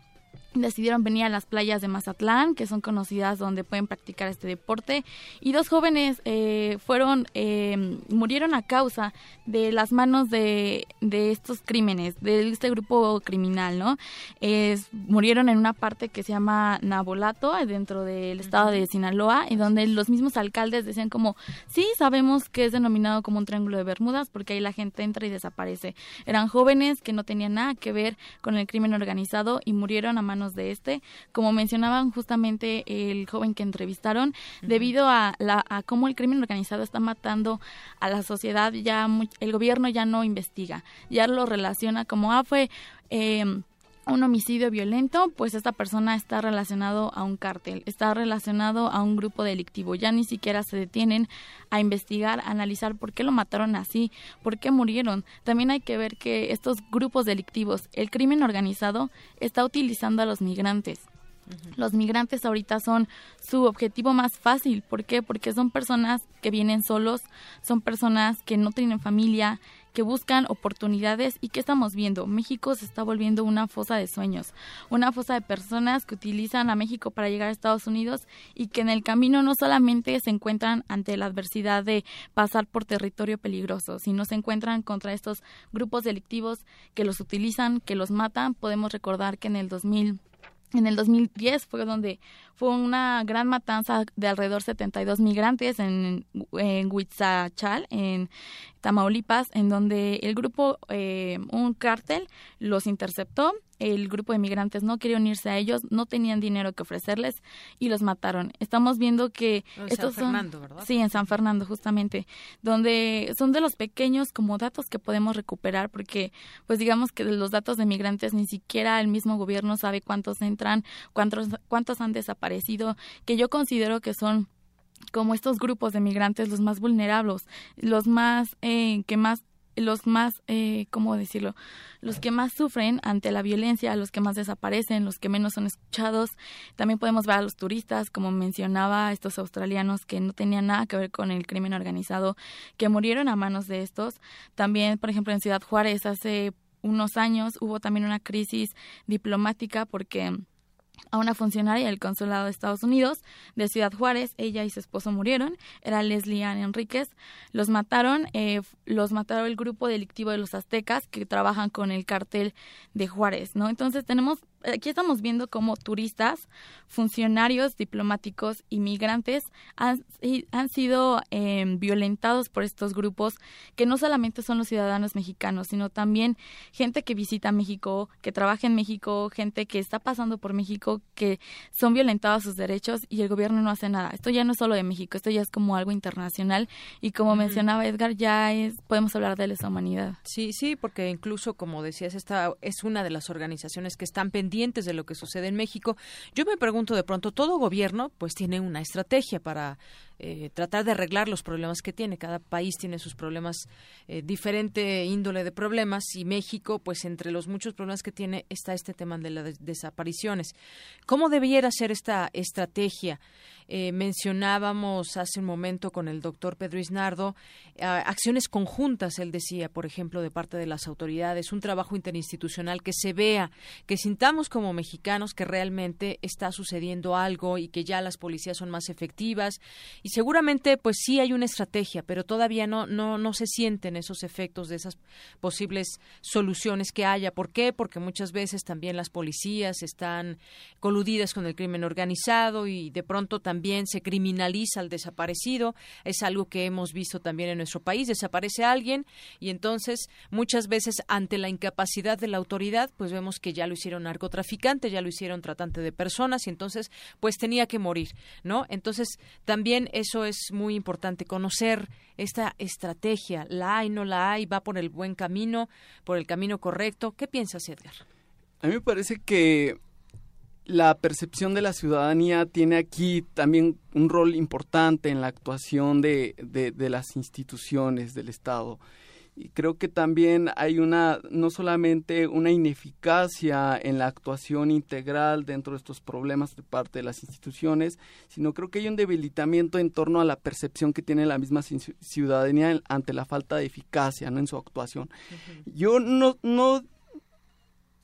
decidieron venir a las playas de Mazatlán, que son conocidas donde pueden practicar este deporte, y dos jóvenes eh, fueron eh, murieron a causa de las manos de, de estos crímenes, de este grupo criminal, ¿no? Es, murieron en una parte que se llama Nabolato, dentro del estado de Sinaloa, y donde los mismos alcaldes decían como, sí, sabemos que es denominado como un triángulo de Bermudas, porque ahí la gente entra y desaparece. Eran jóvenes que no tenían nada que ver con el crimen organizado y murieron a manos de este, como mencionaban justamente el joven que entrevistaron, debido a, la, a cómo el crimen organizado está matando a la sociedad, ya el gobierno ya no investiga, ya lo relaciona como, ah, fue... Eh, un homicidio violento, pues esta persona está relacionado a un cártel, está relacionado a un grupo delictivo. Ya ni siquiera se detienen a investigar, a analizar por qué lo mataron así, por qué murieron. También hay que ver que estos grupos delictivos, el crimen organizado, está utilizando a los migrantes. Los migrantes ahorita son su objetivo más fácil. ¿Por qué? Porque son personas que vienen solos, son personas que no tienen familia, que buscan oportunidades y que estamos viendo. México se está volviendo una fosa de sueños, una fosa de personas que utilizan a México para llegar a Estados Unidos y que en el camino no solamente se encuentran ante la adversidad de pasar por territorio peligroso, sino se encuentran contra estos grupos delictivos que los utilizan, que los matan. Podemos recordar que en el 2000 en el 2010 fue donde fue una gran matanza de alrededor 72 migrantes en, en en Tamaulipas, en donde el grupo, eh, un cártel, los interceptó. El grupo de migrantes no quería unirse a ellos, no tenían dinero que ofrecerles y los mataron. Estamos viendo que en estos San Fernando, ¿verdad? Sí, en San Fernando, justamente, donde son de los pequeños como datos que podemos recuperar, porque, pues digamos que de los datos de migrantes ni siquiera el mismo gobierno sabe cuántos entran, cuántos, cuántos han desaparecido que yo considero que son como estos grupos de migrantes los más vulnerables, los más eh, que más los más, eh, ¿cómo decirlo? Los que más sufren ante la violencia, los que más desaparecen, los que menos son escuchados. También podemos ver a los turistas, como mencionaba, estos australianos que no tenían nada que ver con el crimen organizado, que murieron a manos de estos. También, por ejemplo, en Ciudad Juárez hace unos años hubo también una crisis diplomática porque a una funcionaria del consulado de Estados Unidos de Ciudad Juárez. Ella y su esposo murieron. Era Leslie Ann Enríquez. Los mataron, eh, los mataron el grupo delictivo de los aztecas que trabajan con el cartel de Juárez, ¿no? Entonces tenemos aquí estamos viendo cómo turistas, funcionarios diplomáticos, inmigrantes han, han sido em, violentados por estos grupos que no solamente son los ciudadanos mexicanos, sino también gente que visita México, que trabaja en México, gente que está pasando por México, que son violentados sus derechos y el gobierno no hace nada. Esto ya no es solo de México, esto ya es como algo internacional y como mencionaba Edgar, ya es podemos hablar de lesa humanidad. Sí, sí, porque incluso como decías, esta es una de las organizaciones que están pendientes de lo que sucede en México. Yo me pregunto de pronto, todo gobierno pues tiene una estrategia para eh, tratar de arreglar los problemas que tiene. Cada país tiene sus problemas, eh, diferente índole de problemas y México, pues entre los muchos problemas que tiene está este tema de las desapariciones. ¿Cómo debiera ser esta estrategia? Eh, mencionábamos hace un momento con el doctor Pedro Isnardo acciones conjuntas, él decía, por ejemplo, de parte de las autoridades, un trabajo interinstitucional que se vea, que sintamos como mexicanos que realmente está sucediendo algo y que ya las policías son más efectivas seguramente pues sí hay una estrategia, pero todavía no no no se sienten esos efectos de esas posibles soluciones que haya. ¿Por qué? Porque muchas veces también las policías están coludidas con el crimen organizado y de pronto también se criminaliza al desaparecido. Es algo que hemos visto también en nuestro país. Desaparece alguien y entonces muchas veces ante la incapacidad de la autoridad pues vemos que ya lo hicieron narcotraficante, ya lo hicieron tratante de personas y entonces pues tenía que morir, ¿no? Entonces también eso es muy importante, conocer esta estrategia, la hay, no la hay, va por el buen camino, por el camino correcto. ¿Qué piensas, Edgar? A mí me parece que la percepción de la ciudadanía tiene aquí también un rol importante en la actuación de, de, las instituciones del Estado. Y creo que también hay una, no solamente una ineficacia en la actuación integral dentro de estos problemas de parte de las instituciones, sino creo que hay un debilitamiento en torno a la percepción que tiene la misma ciudadanía ante la falta de eficacia ¿no? en su actuación. Yo no, no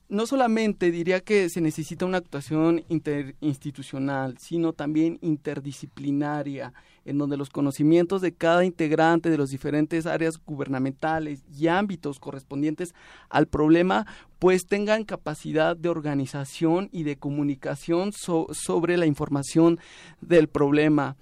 no solamente diría que se necesita una actuación interinstitucional, sino también interdisciplinaria, en donde los conocimientos de cada integrante de las diferentes áreas gubernamentales y ámbitos correspondientes al problema, pues tengan capacidad de organización y de comunicación sobre la información del problema.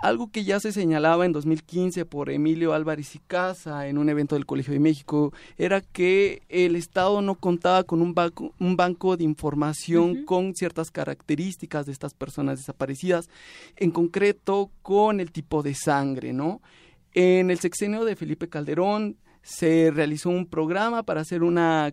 Algo que ya se señalaba en 2015 por Emilio Álvarez y Casa en un evento del Colegio de México era que el Estado no contaba con un banco, un banco de información con ciertas características de estas personas desaparecidas, en concreto con el tipo de sangre, ¿no? En el sexenio de Felipe Calderón se realizó un programa para hacer una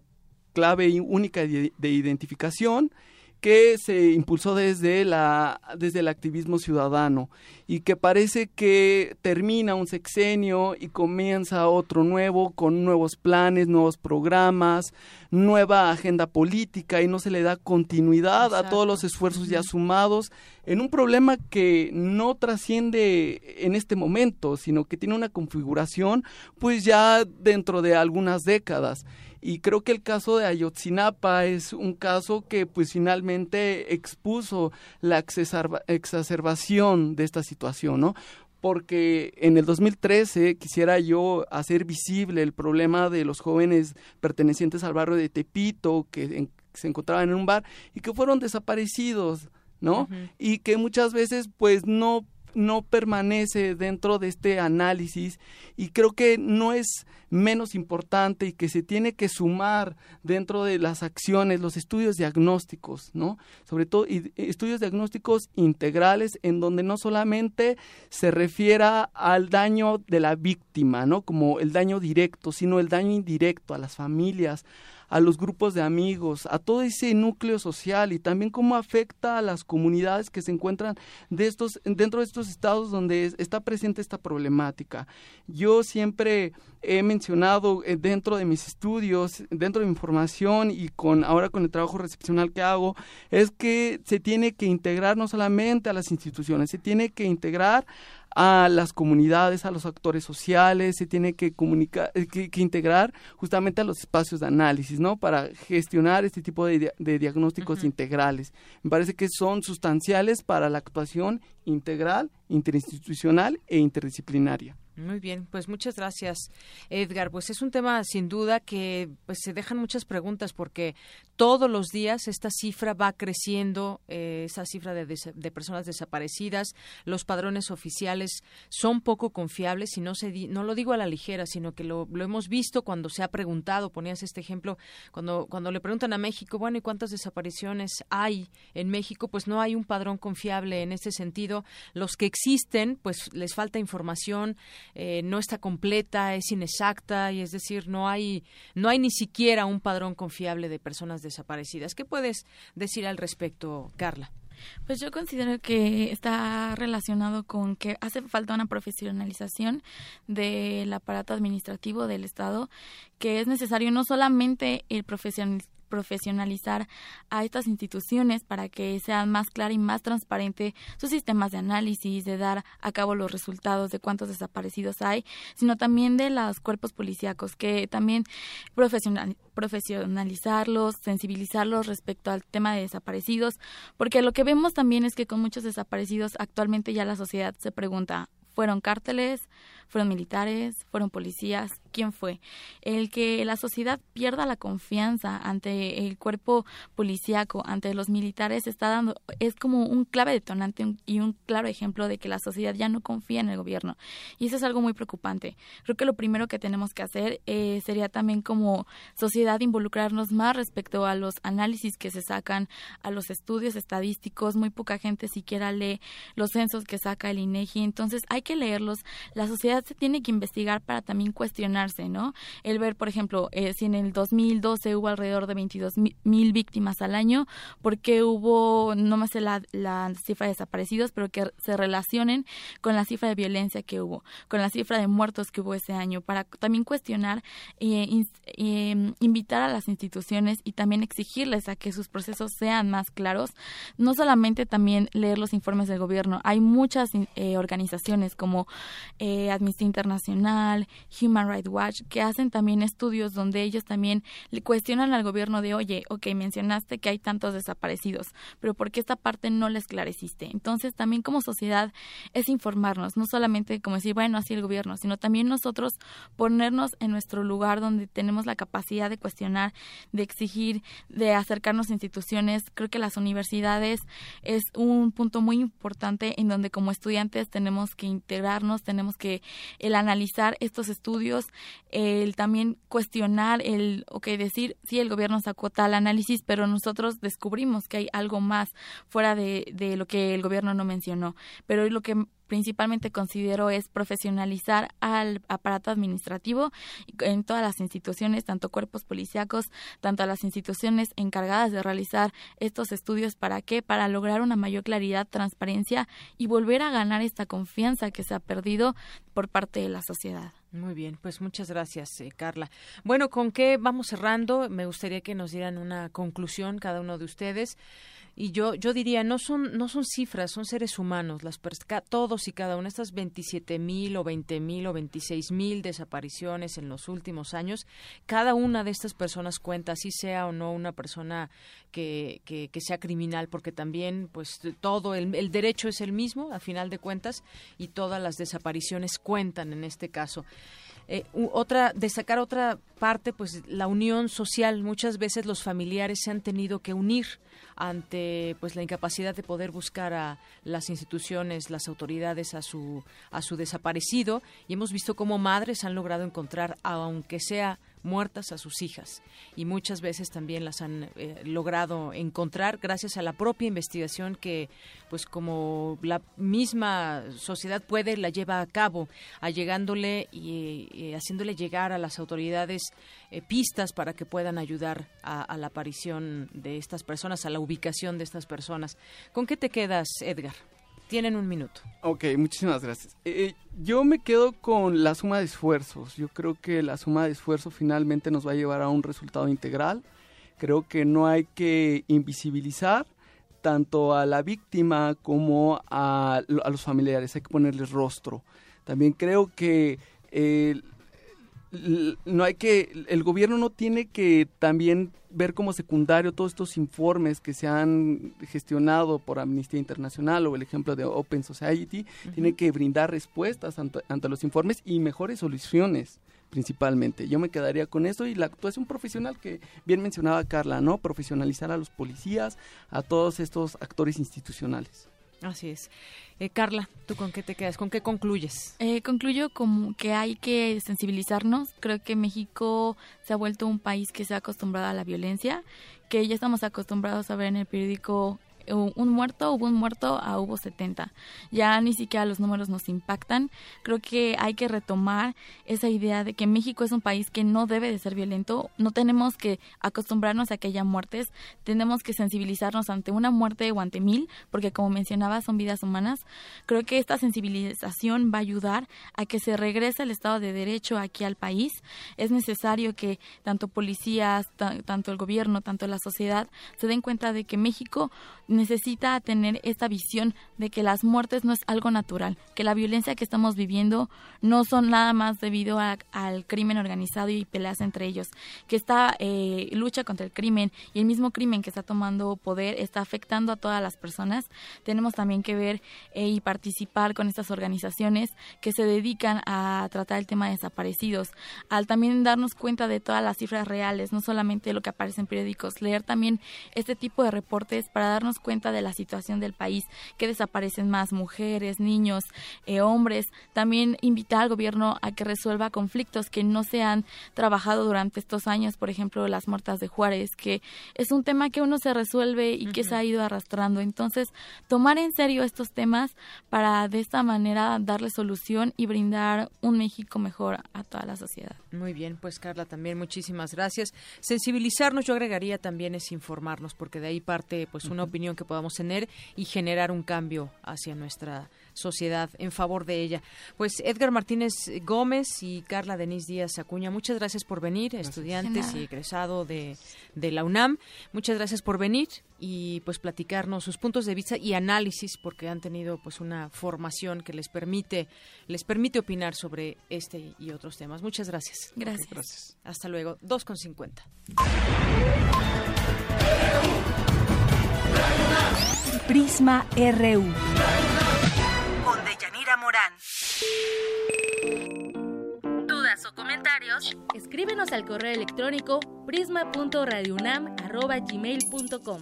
clave única de identificación que se impulsó desde la desde el activismo ciudadano y que parece que termina un sexenio y comienza otro nuevo con nuevos planes, nuevos programas, nueva agenda política y no se le da continuidad a todos los esfuerzos ya sumados en un problema que no trasciende en este momento, sino que tiene una configuración pues ya dentro de algunas décadas y creo que el caso de Ayotzinapa es un caso que pues finalmente expuso la exacerbación de esta situación, ¿no? porque en el 2013 quisiera yo hacer visible el problema de los jóvenes pertenecientes al barrio de Tepito que, se encontraban en un bar y que fueron desaparecidos, ¿no? Y que muchas veces pues no no permanece dentro de este análisis y creo que no es menos importante y que se tiene que sumar dentro de las acciones los estudios diagnósticos, ¿no? Sobre todo estudios diagnósticos integrales en donde no solamente se refiera al daño de la víctima, ¿no? Como el daño directo, sino el daño indirecto a las familias, a los grupos de amigos, a todo ese núcleo social y también cómo afecta a las comunidades que se encuentran de estos, dentro de estos estados donde está presente esta problemática. Yo siempre he mencionado eh, dentro de mis estudios, dentro de mi formación y con ahora con el trabajo recepcional que hago, es que se tiene que integrar no solamente a las instituciones, se tiene que integrar a las comunidades, a los actores sociales, se tiene que comunicar, eh, que, integrar justamente a los espacios de análisis, ¿no? Para gestionar este tipo de, diagnósticos integrales. Me parece que son sustanciales para la actuación integral, interinstitucional e interdisciplinaria. Muy bien, pues muchas gracias, Edgar. Pues es un tema sin duda que pues, se dejan muchas preguntas porque todos los días esta cifra va creciendo, eh, esa cifra de, de, personas desaparecidas, los padrones oficiales son poco confiables y no, se no lo digo a la ligera, sino que lo, lo, hemos visto cuando se ha preguntado, ponías este ejemplo, cuando, cuando le preguntan a México, bueno, ¿y cuántas desapariciones hay en México? Pues no hay un padrón confiable en este sentido. Los que existen, pues les falta información eh, no está completa, es inexacta y es decir, no hay, no hay ni siquiera un padrón confiable de personas desaparecidas. ¿Qué puedes decir al respecto, Carla? Pues yo considero que está relacionado con que hace falta una profesionalización del aparato administrativo del Estado, que es necesario no solamente el profesional profesionalizar a estas instituciones para que sean más clara y más transparente sus sistemas de análisis, de dar a cabo los resultados de cuántos desaparecidos hay, sino también de los cuerpos policíacos, que también profesional, profesionalizarlos, sensibilizarlos respecto al tema de desaparecidos, porque lo que vemos también es que con muchos desaparecidos actualmente ya la sociedad se pregunta, ¿fueron cárteles? Fueron militares, fueron policías, quién fue. El que la sociedad pierda la confianza ante el cuerpo policíaco, ante los militares, está dando, es como un clave detonante y un claro ejemplo de que la sociedad ya no confía en el gobierno. Y eso es algo muy preocupante. Creo que lo primero que tenemos que hacer eh, sería también como sociedad involucrarnos más respecto a los análisis que se sacan, a los estudios estadísticos. Muy poca gente siquiera lee los censos que saca el INEGI. Entonces hay que leerlos. La sociedad se tiene que investigar para también cuestionarse, ¿no? El ver, por ejemplo, eh, si en el 2012 hubo alrededor de 22 mil víctimas al año, ¿por qué hubo, no me sé la, la cifra de desaparecidos, pero que se relacionen con la cifra de violencia que hubo, con la cifra de muertos que hubo ese año, para también cuestionar, eh, eh, invitar a las instituciones y también exigirles a que sus procesos sean más claros, no solamente también leer los informes del gobierno, hay muchas eh, organizaciones como eh, Amnistía Internacional, Human Rights Watch, que hacen también estudios donde ellos también le cuestionan al gobierno de, oye, ok, mencionaste que hay tantos desaparecidos, pero ¿por qué esta parte no la esclareciste? Entonces, también como sociedad es informarnos, no solamente como decir, bueno, así el gobierno, sino también nosotros ponernos en nuestro lugar donde tenemos la capacidad de cuestionar, de exigir, de acercarnos a instituciones. Creo que las universidades es un punto muy importante en donde como estudiantes tenemos que integrarnos, tenemos que el analizar estos estudios, el también cuestionar, el, ok, decir, sí, el gobierno sacó tal análisis, pero nosotros descubrimos que hay algo más fuera de, de lo que el gobierno no mencionó. Pero lo que principalmente considero es profesionalizar al aparato administrativo en todas las instituciones, tanto cuerpos policíacos, tanto a las instituciones encargadas de realizar estos estudios. ¿Para qué? Para lograr una mayor claridad, transparencia y volver a ganar esta confianza que se ha perdido por parte de la sociedad. Muy bien, pues muchas gracias, eh, Carla. Bueno, ¿con qué vamos cerrando? Me gustaría que nos dieran una conclusión cada uno de ustedes y yo yo diría no son no son cifras son seres humanos las todos y cada una de estas 27 mil o 20 mil o 26 mil desapariciones en los últimos años cada una de estas personas cuenta así sea o no una persona que, que, sea criminal porque también pues todo el derecho es el mismo a final de cuentas y todas las desapariciones cuentan en este caso eh, otra destacar otra parte pues la unión social. Muchas veces los familiares se han tenido que unir ante pues la incapacidad de poder buscar a las instituciones, las autoridades a su a su desaparecido. Y hemos visto cómo madres han logrado encontrar aunque sea muertas a sus hijas. Y muchas veces también las han eh, logrado encontrar gracias a la propia investigación que pues como la misma sociedad puede la lleva a cabo allegándole y, haciéndole llegar a las autoridades eh, pistas para que puedan ayudar a, a la aparición de estas personas a la ubicación de estas personas. Con qué te quedas Edgar tienen un minuto. Ok, muchísimas gracias. Eh, eh, yo me quedo con la suma de esfuerzos. Yo creo que la suma de esfuerzos finalmente nos va a llevar a un resultado integral. Creo que no hay que invisibilizar tanto a la víctima como a, a los familiares. Hay que ponerles rostro. También creo que eh, no hay que, el gobierno no tiene que también ver como secundario todos estos informes que se han gestionado por Amnistía Internacional o el ejemplo de Open Society, tiene que brindar respuestas ante, ante, los informes y mejores soluciones principalmente. Yo me quedaría con eso y la actuación profesional que bien mencionaba Carla, ¿no? Profesionalizar a los policías, a todos estos actores institucionales. Así es. Eh, Carla, ¿tú con qué te quedas? ¿Con qué concluyes? Eh, concluyo como que hay que sensibilizarnos. Creo que México se ha vuelto un país que se ha acostumbrado a la violencia, que ya estamos acostumbrados a ver en el periódico un muerto, hubo un muerto, a hubo 70. Ya ni siquiera los números nos impactan. Creo que hay que retomar esa idea de que México es un país que no debe de ser violento. No tenemos que acostumbrarnos a que haya muertes. Tenemos que sensibilizarnos ante una muerte o ante mil, porque como mencionaba, son vidas humanas. Creo que esta sensibilización va a ayudar a que se regrese el Estado de Derecho aquí al país. Es necesario que tanto policías, tanto el gobierno, tanto la sociedad se den cuenta de que México necesita tener esta visión de que las muertes no es algo natural, que la violencia que estamos viviendo no son nada más debido al crimen organizado y peleas entre ellos, que esta eh, lucha contra el crimen y el mismo crimen que está tomando poder está afectando a todas las personas. Tenemos también que ver eh, y participar con estas organizaciones que se dedican a tratar el tema de desaparecidos, al también darnos cuenta de todas las cifras reales, no solamente lo que aparece en periódicos, leer también este tipo de reportes para darnos cuenta cuenta de la situación del país, que desaparecen más mujeres, niños, eh, hombres. También invita al gobierno a que resuelva conflictos que no se han trabajado durante estos años, por ejemplo, las muertas de Juárez, que es un tema que uno se resuelve y que se ha ido arrastrando. Entonces, tomar en serio estos temas para de esta manera darle solución y brindar un México mejor a toda la sociedad. Muy bien, pues Carla, también muchísimas gracias. Sensibilizarnos, yo agregaría también es informarnos, porque de ahí parte pues una opinión que podamos tener y generar un cambio hacia nuestra sociedad en favor de ella. Pues Edgar Martínez Gómez y Carla Denise Díaz Acuña, muchas gracias por venir, estudiantes y egresado de, de la UNAM. Muchas gracias por venir y pues platicarnos sus puntos de vista y análisis porque han tenido pues una formación que les permite les permite opinar sobre este y otros temas. Muchas gracias. Gracias. Hasta luego. 2.50. Prisma RU. Con Deyanira Morán. Dudas o comentarios, escríbenos al correo electrónico prisma.radiounam@gmail.com.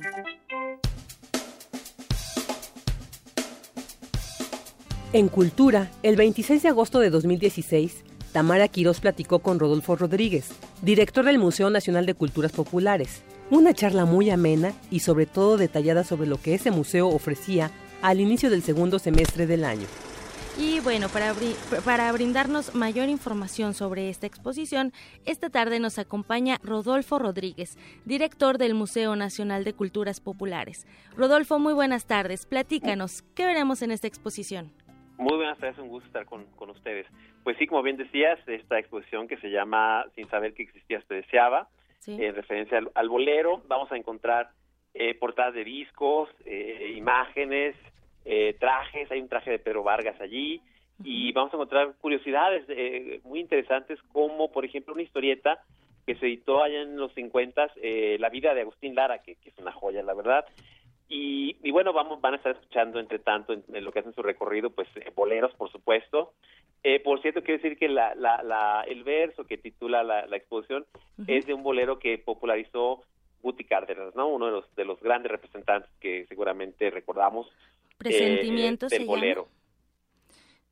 En Cultura, el 26 de agosto de 2016, Tamara Quirós platicó con Rodolfo Rodríguez, director del Museo Nacional de Culturas Populares. Una charla muy amena y sobre todo detallada sobre lo que ese museo ofrecía al inicio del segundo semestre del año. Y bueno, para, para brindarnos mayor información sobre esta exposición, esta tarde nos acompaña Rodolfo Rodríguez, director del Museo Nacional de Culturas Populares. Rodolfo, muy buenas tardes. Platícanos, ¿qué veremos en esta exposición? Muy buenas tardes, un gusto estar con, con ustedes. Pues sí, como bien decías, esta exposición que se llama Sin saber que existías te deseaba, en referencia al, bolero, vamos a encontrar eh, portadas de discos, eh, imágenes, eh, trajes, hay un traje de Pedro Vargas allí, y vamos a encontrar curiosidades muy interesantes como, por ejemplo, una historieta que se editó allá en los 50, La vida de Agustín Lara, que, que es una joya, la verdad, y, y, bueno, vamos, van a estar escuchando entre tanto en, lo que hacen su recorrido, pues eh, boleros, por supuesto. Eh, por cierto, quiero decir que la, la, la, el verso que titula la, la exposición es de un bolero que popularizó Guti Cárdenas, ¿no? Uno de los, de los grandes representantes que seguramente recordamos. Presentimiento eh, del bolero.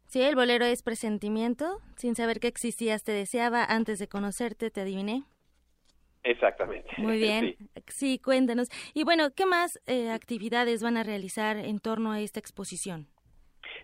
Sí, el bolero es presentimiento. Sin saber que existías, te deseaba. Antes de conocerte, te adiviné. Exactamente. Muy bien. Sí. cuéntanos. Y bueno, ¿qué más eh, actividades van a realizar en torno a esta exposición?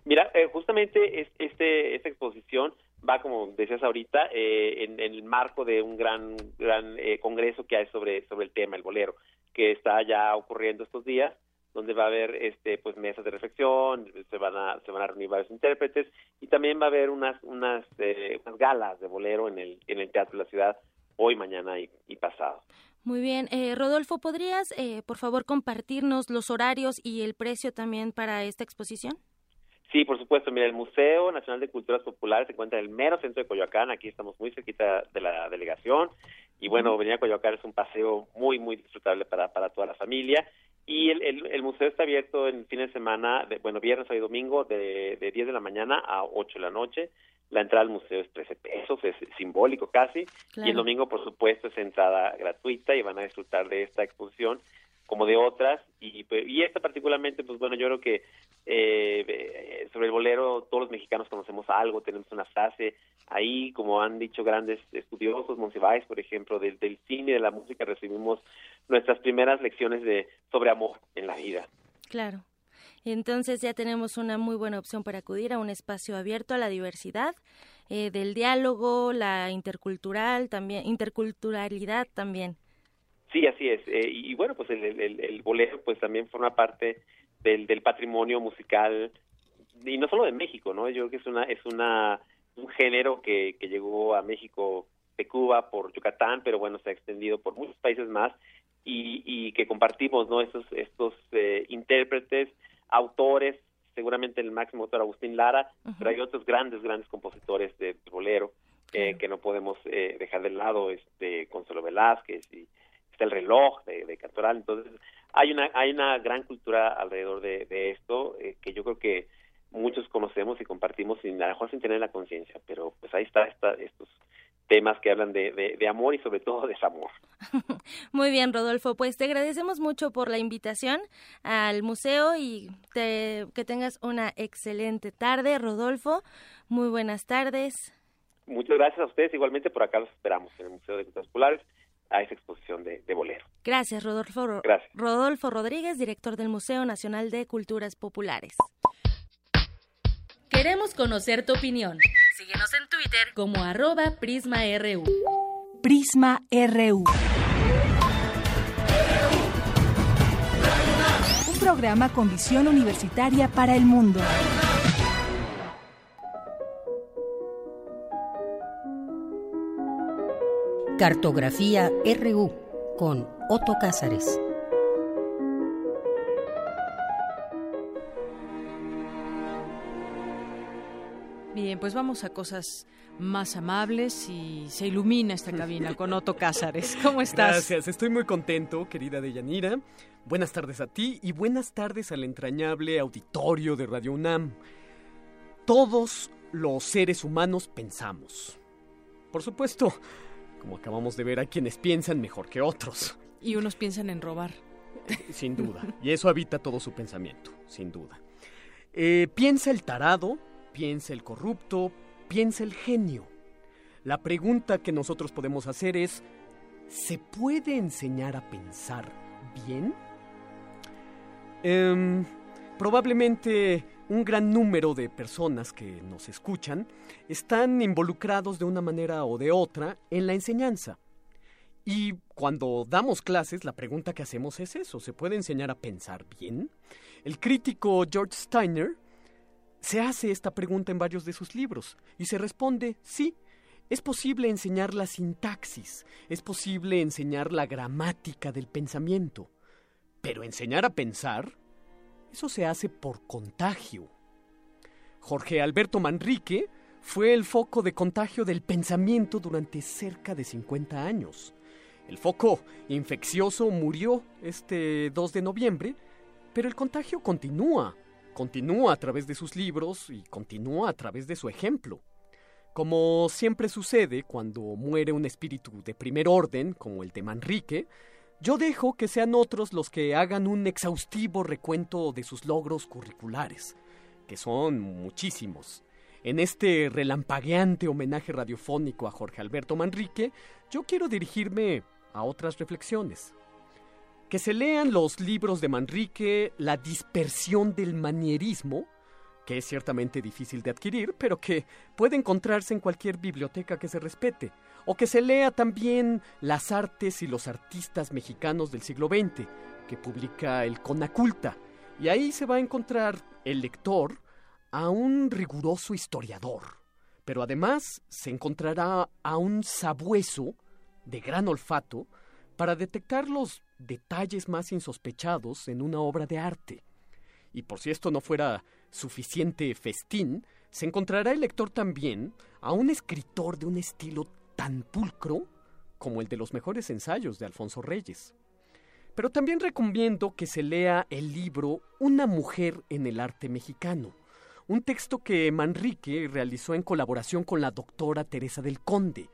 Mira, eh, justamente este, esta exposición va, como decías ahorita, eh, en, el marco de un gran, gran congreso que hay sobre, sobre el tema, el bolero, que está ya ocurriendo estos días donde va a haber este pues mesas de reflexión, se van a se van a reunir varios intérpretes y también va a haber unas unas, unas galas de bolero en el en el teatro de la ciudad hoy, mañana y, pasado. Muy bien. Eh, Rodolfo, ¿podrías, eh, por favor, compartirnos los horarios y el precio también para esta exposición? Sí, por supuesto. Mira, el Museo Nacional de Culturas Populares se encuentra en el mero centro de Coyoacán. Aquí estamos muy cerquita de la delegación. Y bueno, venir a Coyoacán es un paseo muy, muy disfrutable para, para toda la familia. Y el, el, museo está abierto en fin de semana, de, bueno, viernes y domingo, de, de 10 de la mañana a 8 de la noche. La entrada al museo es 13 pesos, es simbólico casi. Y el domingo, por supuesto, es entrada gratuita y van a disfrutar de esta exposición como de otras. Y, pues, y esta particularmente, pues bueno, yo creo que eh, sobre el bolero todos los mexicanos conocemos algo, tenemos una frase ahí, como han dicho grandes estudiosos, Monsiváis, por ejemplo, del, del cine de la música recibimos nuestras primeras lecciones de sobre amor en la vida. Claro. Entonces ya tenemos una muy buena opción para acudir a un espacio abierto a la diversidad, eh, del diálogo, la intercultural también, interculturalidad también. Sí, así es. Eh, y, bueno, pues el, el, el, bolero pues también forma parte del, del patrimonio musical y no solo de México, ¿no? Yo creo que es una es una un género que, que llegó a México de Cuba por Yucatán, pero bueno, se ha extendido por muchos países más y, y que compartimos, ¿no? Estos estos eh, intérpretes autores, seguramente el máximo autor Agustín Lara, pero hay otros grandes, grandes compositores de bolero eh, que no podemos eh, dejar de lado, este Consuelo Velázquez y está el reloj de, de Cantoral, entonces hay una hay una gran cultura alrededor de, esto eh, que yo creo que muchos conocemos y compartimos sin a lo mejor sin tener la conciencia, pero pues ahí está, está estos temas que hablan de, de, amor y sobre todo de desamor. Muy bien, Rodolfo, pues te agradecemos mucho por la invitación al museo y te, que tengas una excelente tarde, Rodolfo. Muy buenas tardes. Muchas gracias a ustedes, igualmente por acá los esperamos en el Museo de Culturas Populares a esa exposición de, de bolero. Gracias, Rodolfo. Gracias. Rodolfo Rodríguez, director del Museo Nacional de Culturas Populares. Queremos conocer tu opinión. Síguenos en Twitter como arroba PrismaRU. Prisma RU. Un programa con visión universitaria para el mundo. Cartografía RU con Otto Cázares. Bien, pues vamos a cosas más amables y se ilumina esta cabina con Otto Cázares. ¿Cómo estás? Gracias, estoy muy contento, querida Deyanira. Buenas tardes a ti y buenas tardes al entrañable auditorio de Radio UNAM. Todos los seres humanos pensamos. Por supuesto, como acabamos de ver, hay quienes piensan mejor que otros. Y unos piensan en robar. Sin duda. Y eso habita todo su pensamiento, sin duda. Eh, piensa el tarado, piensa el corrupto, piensa el genio. La pregunta que nosotros podemos hacer es, ¿se puede enseñar a pensar bien? Em, probablemente un gran número de personas que nos escuchan están involucrados de una manera o de otra en la enseñanza. Y cuando damos clases, la pregunta que hacemos es eso, ¿se puede enseñar a pensar bien? El crítico George Steiner se hace esta pregunta en varios de sus libros y se responde, sí, es posible enseñar la sintaxis, es posible enseñar la gramática del pensamiento, pero enseñar a pensar eso se hace por contagio. Jorge Alberto Manrique fue el foco de contagio del pensamiento durante cerca de 50 años. El foco infeccioso murió este 2 de noviembre, pero el contagio continúa. Continúa a través de sus libros y continúa a través de su ejemplo. Como siempre sucede cuando muere un espíritu de primer orden, como el de Manrique, yo dejo que sean otros los que hagan un exhaustivo recuento de sus logros curriculares, que son muchísimos. En este relampagueante homenaje radiofónico a Jorge Alberto Manrique, yo quiero dirigirme a otras reflexiones. Que se lean los libros de Manrique, La dispersión del manierismo, que es ciertamente difícil de adquirir, pero que puede encontrarse en cualquier biblioteca que se respete, o que se lea también Las artes y los artistas mexicanos del siglo XX, que publica el Conaculta, y ahí se va a encontrar el lector a un riguroso historiador, pero además se encontrará a un sabueso de gran olfato para detectar los detalles más insospechados en una obra de arte. Y por si esto no fuera suficiente festín, se encontrará el lector también a un escritor de un estilo tan pulcro como el de los mejores ensayos de Alfonso Reyes. Pero también recomiendo que se lea el libro Una mujer en el arte mexicano, un texto que Manrique realizó en colaboración con la doctora Teresa del Conde,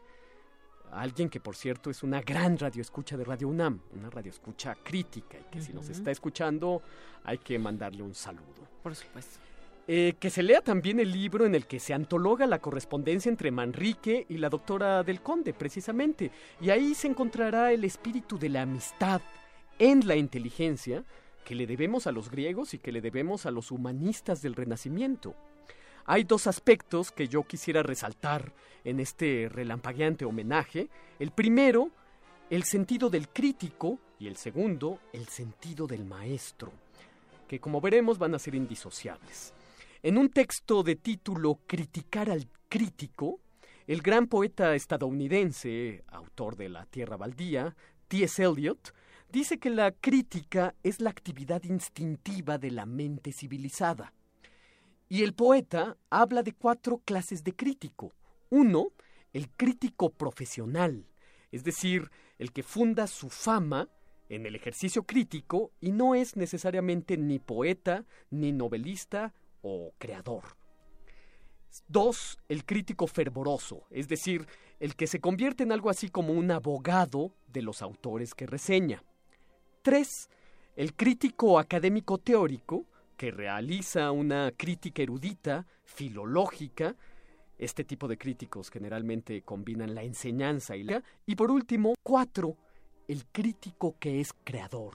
alguien que por cierto es una gran radioescucha de Radio UNAM, una radioescucha crítica y que si nos está escuchando hay que mandarle un saludo. Por supuesto. Eh, que se lea también el libro en el que se antologa la correspondencia entre Manrique y la doctora del Conde, precisamente. Y ahí se encontrará el espíritu de la amistad en la inteligencia que le debemos a los griegos y que le debemos a los humanistas del Renacimiento. Hay dos aspectos que yo quisiera resaltar en este relampagueante homenaje. El primero, el sentido del crítico y el segundo, el sentido del maestro, que como veremos van a ser indisociables. En un texto de título Criticar al crítico, el gran poeta estadounidense, autor de La Tierra Baldía, T.S. Eliot, dice que la crítica es la actividad instintiva de la mente civilizada. Y el poeta habla de cuatro clases de crítico. Uno, el crítico profesional, es decir, el que funda su fama en el ejercicio crítico y no es necesariamente ni poeta, ni novelista, o creador. Dos, el crítico fervoroso, es decir, el que se convierte en algo así como un abogado de los autores que reseña. Tres, el crítico académico teórico, que realiza una crítica erudita, filológica, este tipo de críticos generalmente combinan la enseñanza y la... Y por último, cuatro, el crítico que es creador.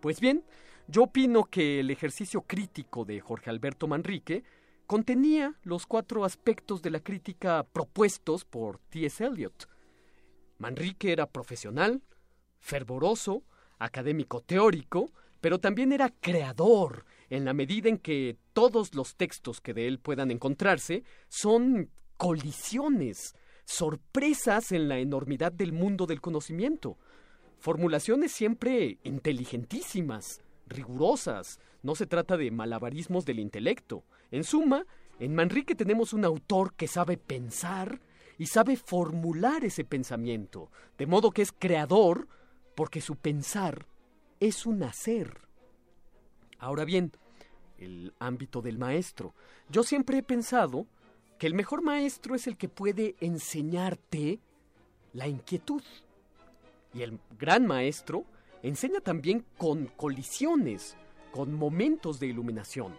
Pues bien, yo opino que el ejercicio crítico de Jorge Alberto Manrique contenía los cuatro aspectos de la crítica propuestos por T.S. Eliot. Manrique era profesional, fervoroso, académico teórico, pero también era creador, en la medida en que todos los textos que de él puedan encontrarse son colisiones, sorpresas en la enormidad del mundo del conocimiento, formulaciones siempre inteligentísimas, rigurosas, no se trata de malabarismos del intelecto. En suma, en Manrique tenemos un autor que sabe pensar y sabe formular ese pensamiento, de modo que es creador, porque su pensar es un hacer. Ahora bien, el ámbito del maestro. Yo siempre he pensado que el mejor maestro es el que puede enseñarte la inquietud. Y el gran maestro enseña también con colisiones, con momentos de iluminación.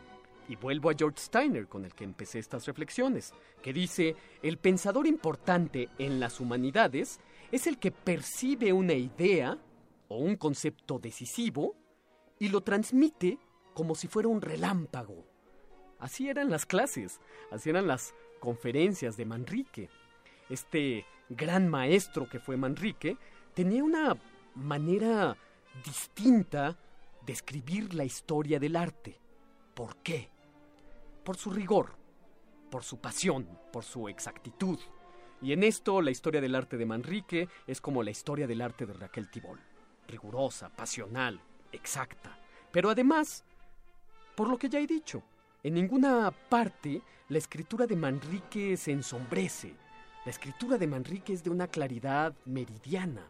Y vuelvo a George Steiner, con el que empecé estas reflexiones, que dice, el pensador importante en las humanidades es el que percibe una idea o un concepto decisivo y lo transmite como si fuera un relámpago. Así eran las clases, así eran las conferencias de Manrique. Este gran maestro que fue Manrique tenía una manera distinta de escribir la historia del arte. ¿Por qué? Por su rigor, por su pasión, por su exactitud. Y en esto la historia del arte de Manrique es como la historia del arte de Raquel Tibol. Rigurosa, pasional, exacta. Pero además por lo que ya he dicho, en ninguna parte la escritura de Manrique se ensombrece. La escritura de Manrique es de una claridad meridiana.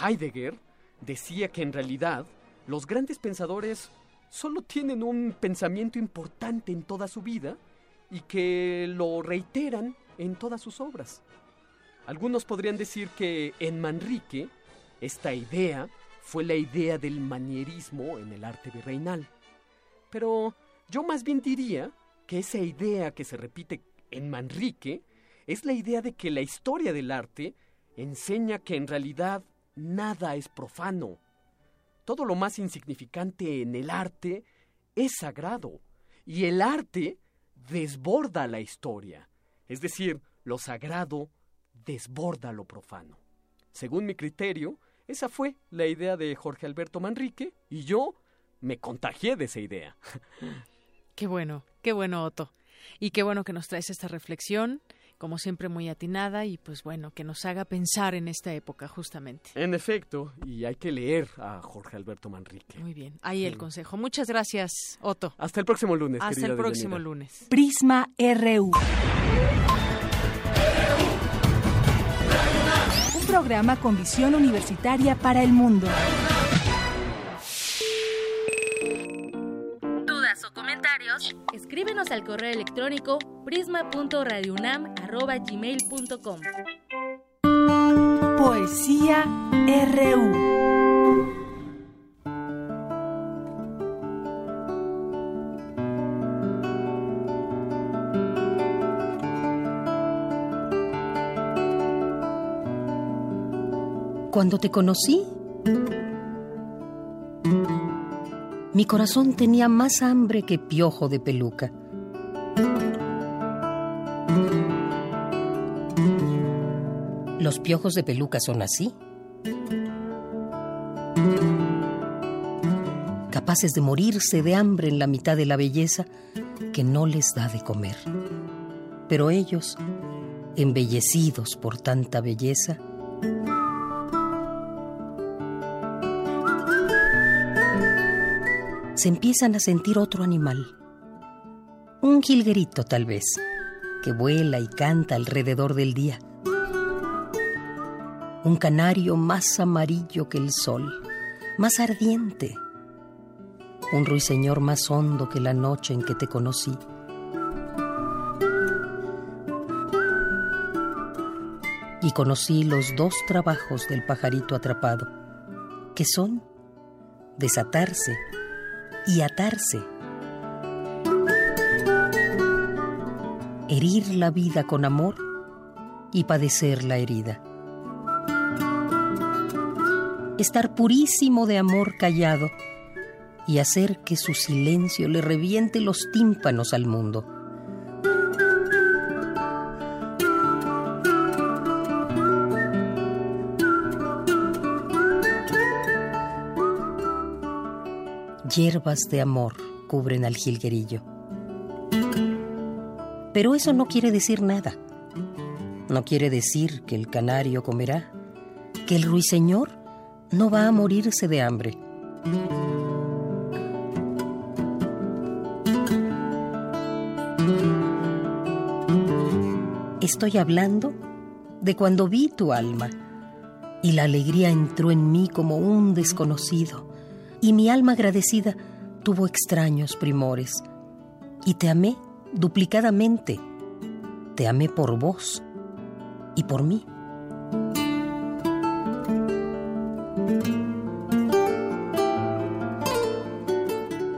Heidegger decía que en realidad los grandes pensadores solo tienen un pensamiento importante en toda su vida y que lo reiteran en todas sus obras. Algunos podrían decir que en Manrique esta idea fue la idea del manierismo en el arte virreinal. Pero yo más bien diría que esa idea que se repite en Manrique es la idea de que la historia del arte enseña que en realidad nada es profano. Todo lo más insignificante en el arte es sagrado y el arte desborda la historia. Es decir, lo sagrado desborda lo profano. Según mi criterio, esa fue la idea de Jorge Alberto Manrique y yo me contagié de esa idea. Qué bueno, qué bueno, Otto. Y qué bueno que nos traes esta reflexión, como siempre muy atinada y pues bueno, que nos haga pensar en esta época justamente. En efecto, y hay que leer a Jorge Alberto Manrique. Muy bien, ahí el consejo. Muchas gracias, Otto. Hasta el próximo lunes. Hasta el próximo lunes. Prisma RU. Un programa con visión universitaria para el mundo. Escríbenos al correo electrónico prisma.radiounam@gmail.com. Poesía RU. Cuando te conocí, mi corazón tenía más hambre que piojo de peluca. Los piojos de peluca son así. Capaces de morirse de hambre en la mitad de la belleza que no les da de comer. Pero ellos, embellecidos por tanta belleza, se empiezan a sentir otro animal. Un jilguerito tal vez, que vuela y canta alrededor del día. Un canario más amarillo que el sol, más ardiente. Un ruiseñor más hondo que la noche en que te conocí. y conocí los dos trabajos del pajarito atrapado, que son desatarse y atarse. Herir la vida con amor y padecer la herida. Estar purísimo de amor callado y hacer que su silencio le reviente los tímpanos al mundo. Hierbas de amor cubren al jilguerillo. Pero eso no quiere decir nada. No quiere decir que el canario comerá, que el ruiseñor no va a morirse de hambre. Estoy hablando de cuando vi tu alma y la alegría entró en mí como un desconocido y mi alma agradecida tuvo extraños primores y te amé duplicadamente. Te amé por vos y por mí.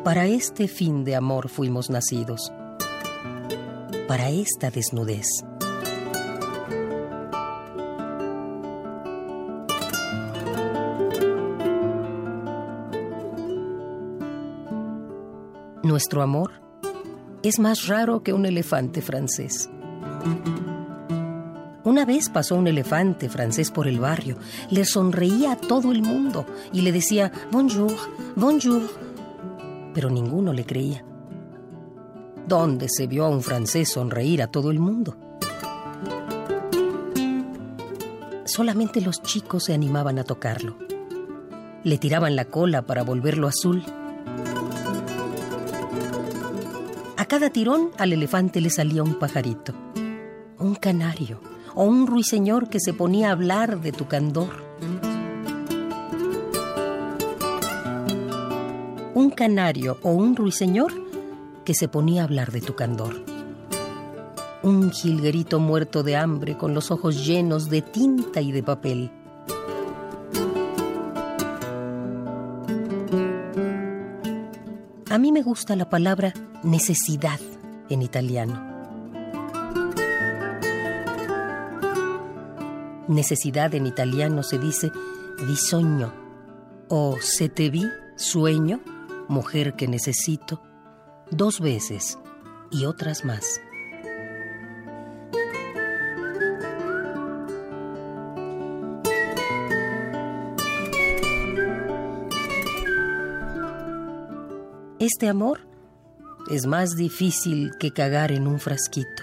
Para este fin de amor fuimos nacidos, para esta desnudez. Nuestro amor es más raro que un elefante francés. Una vez pasó un elefante francés por el barrio, le sonreía a todo el mundo y le decía bonjour, bonjour pero ninguno le creía. ¿Dónde se vio a un francés sonreír a todo el mundo? Solamente los chicos se animaban a tocarlo. Le tiraban la cola para volverlo azul. Cada tirón al elefante le salía un pajarito, un canario o un ruiseñor que se ponía a hablar de tu candor. un canario o un ruiseñor que se ponía a hablar de tu candor. Un jilguerito muerto de hambre con los ojos llenos de tinta y de papel. Me gusta la palabra necesidad en italiano. Necesidad en italiano se dice bisogno o se te vi sueño mujer que necesito, dos veces y otras más. Este amor es más difícil que cagar en un frasquito.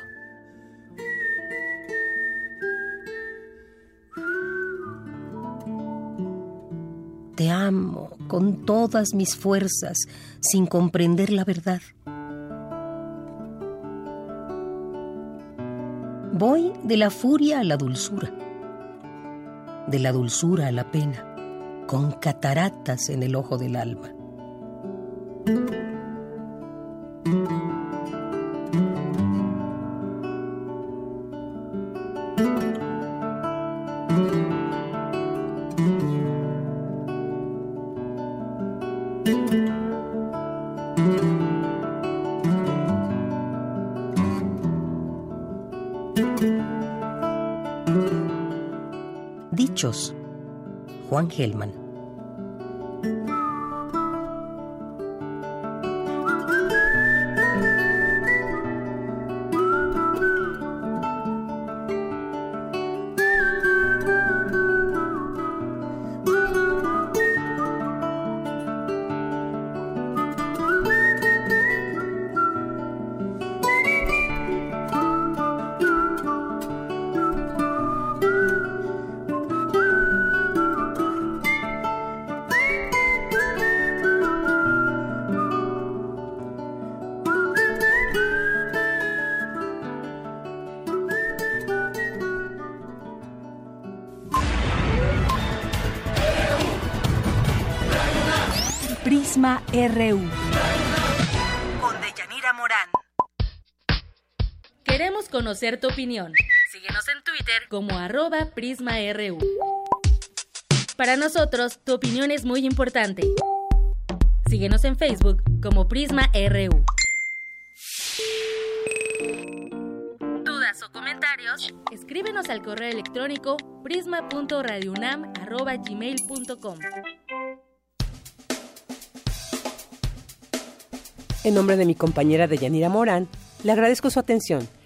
Te amo con todas mis fuerzas sin comprender la verdad. Voy de la furia a la dulzura, de la dulzura a la pena, con cataratas en el ojo del alma. Juan Gelman. Conocer tu opinión. Síguenos en Twitter como arroba PrismaRU. Para nosotros, tu opinión es muy importante. Síguenos en Facebook como PrismaRU. ¿Dudas o comentarios? Escríbenos al correo electrónico prisma.radiounam@gmail.com. En nombre de mi compañera Deyanira Morán, le agradezco su atención.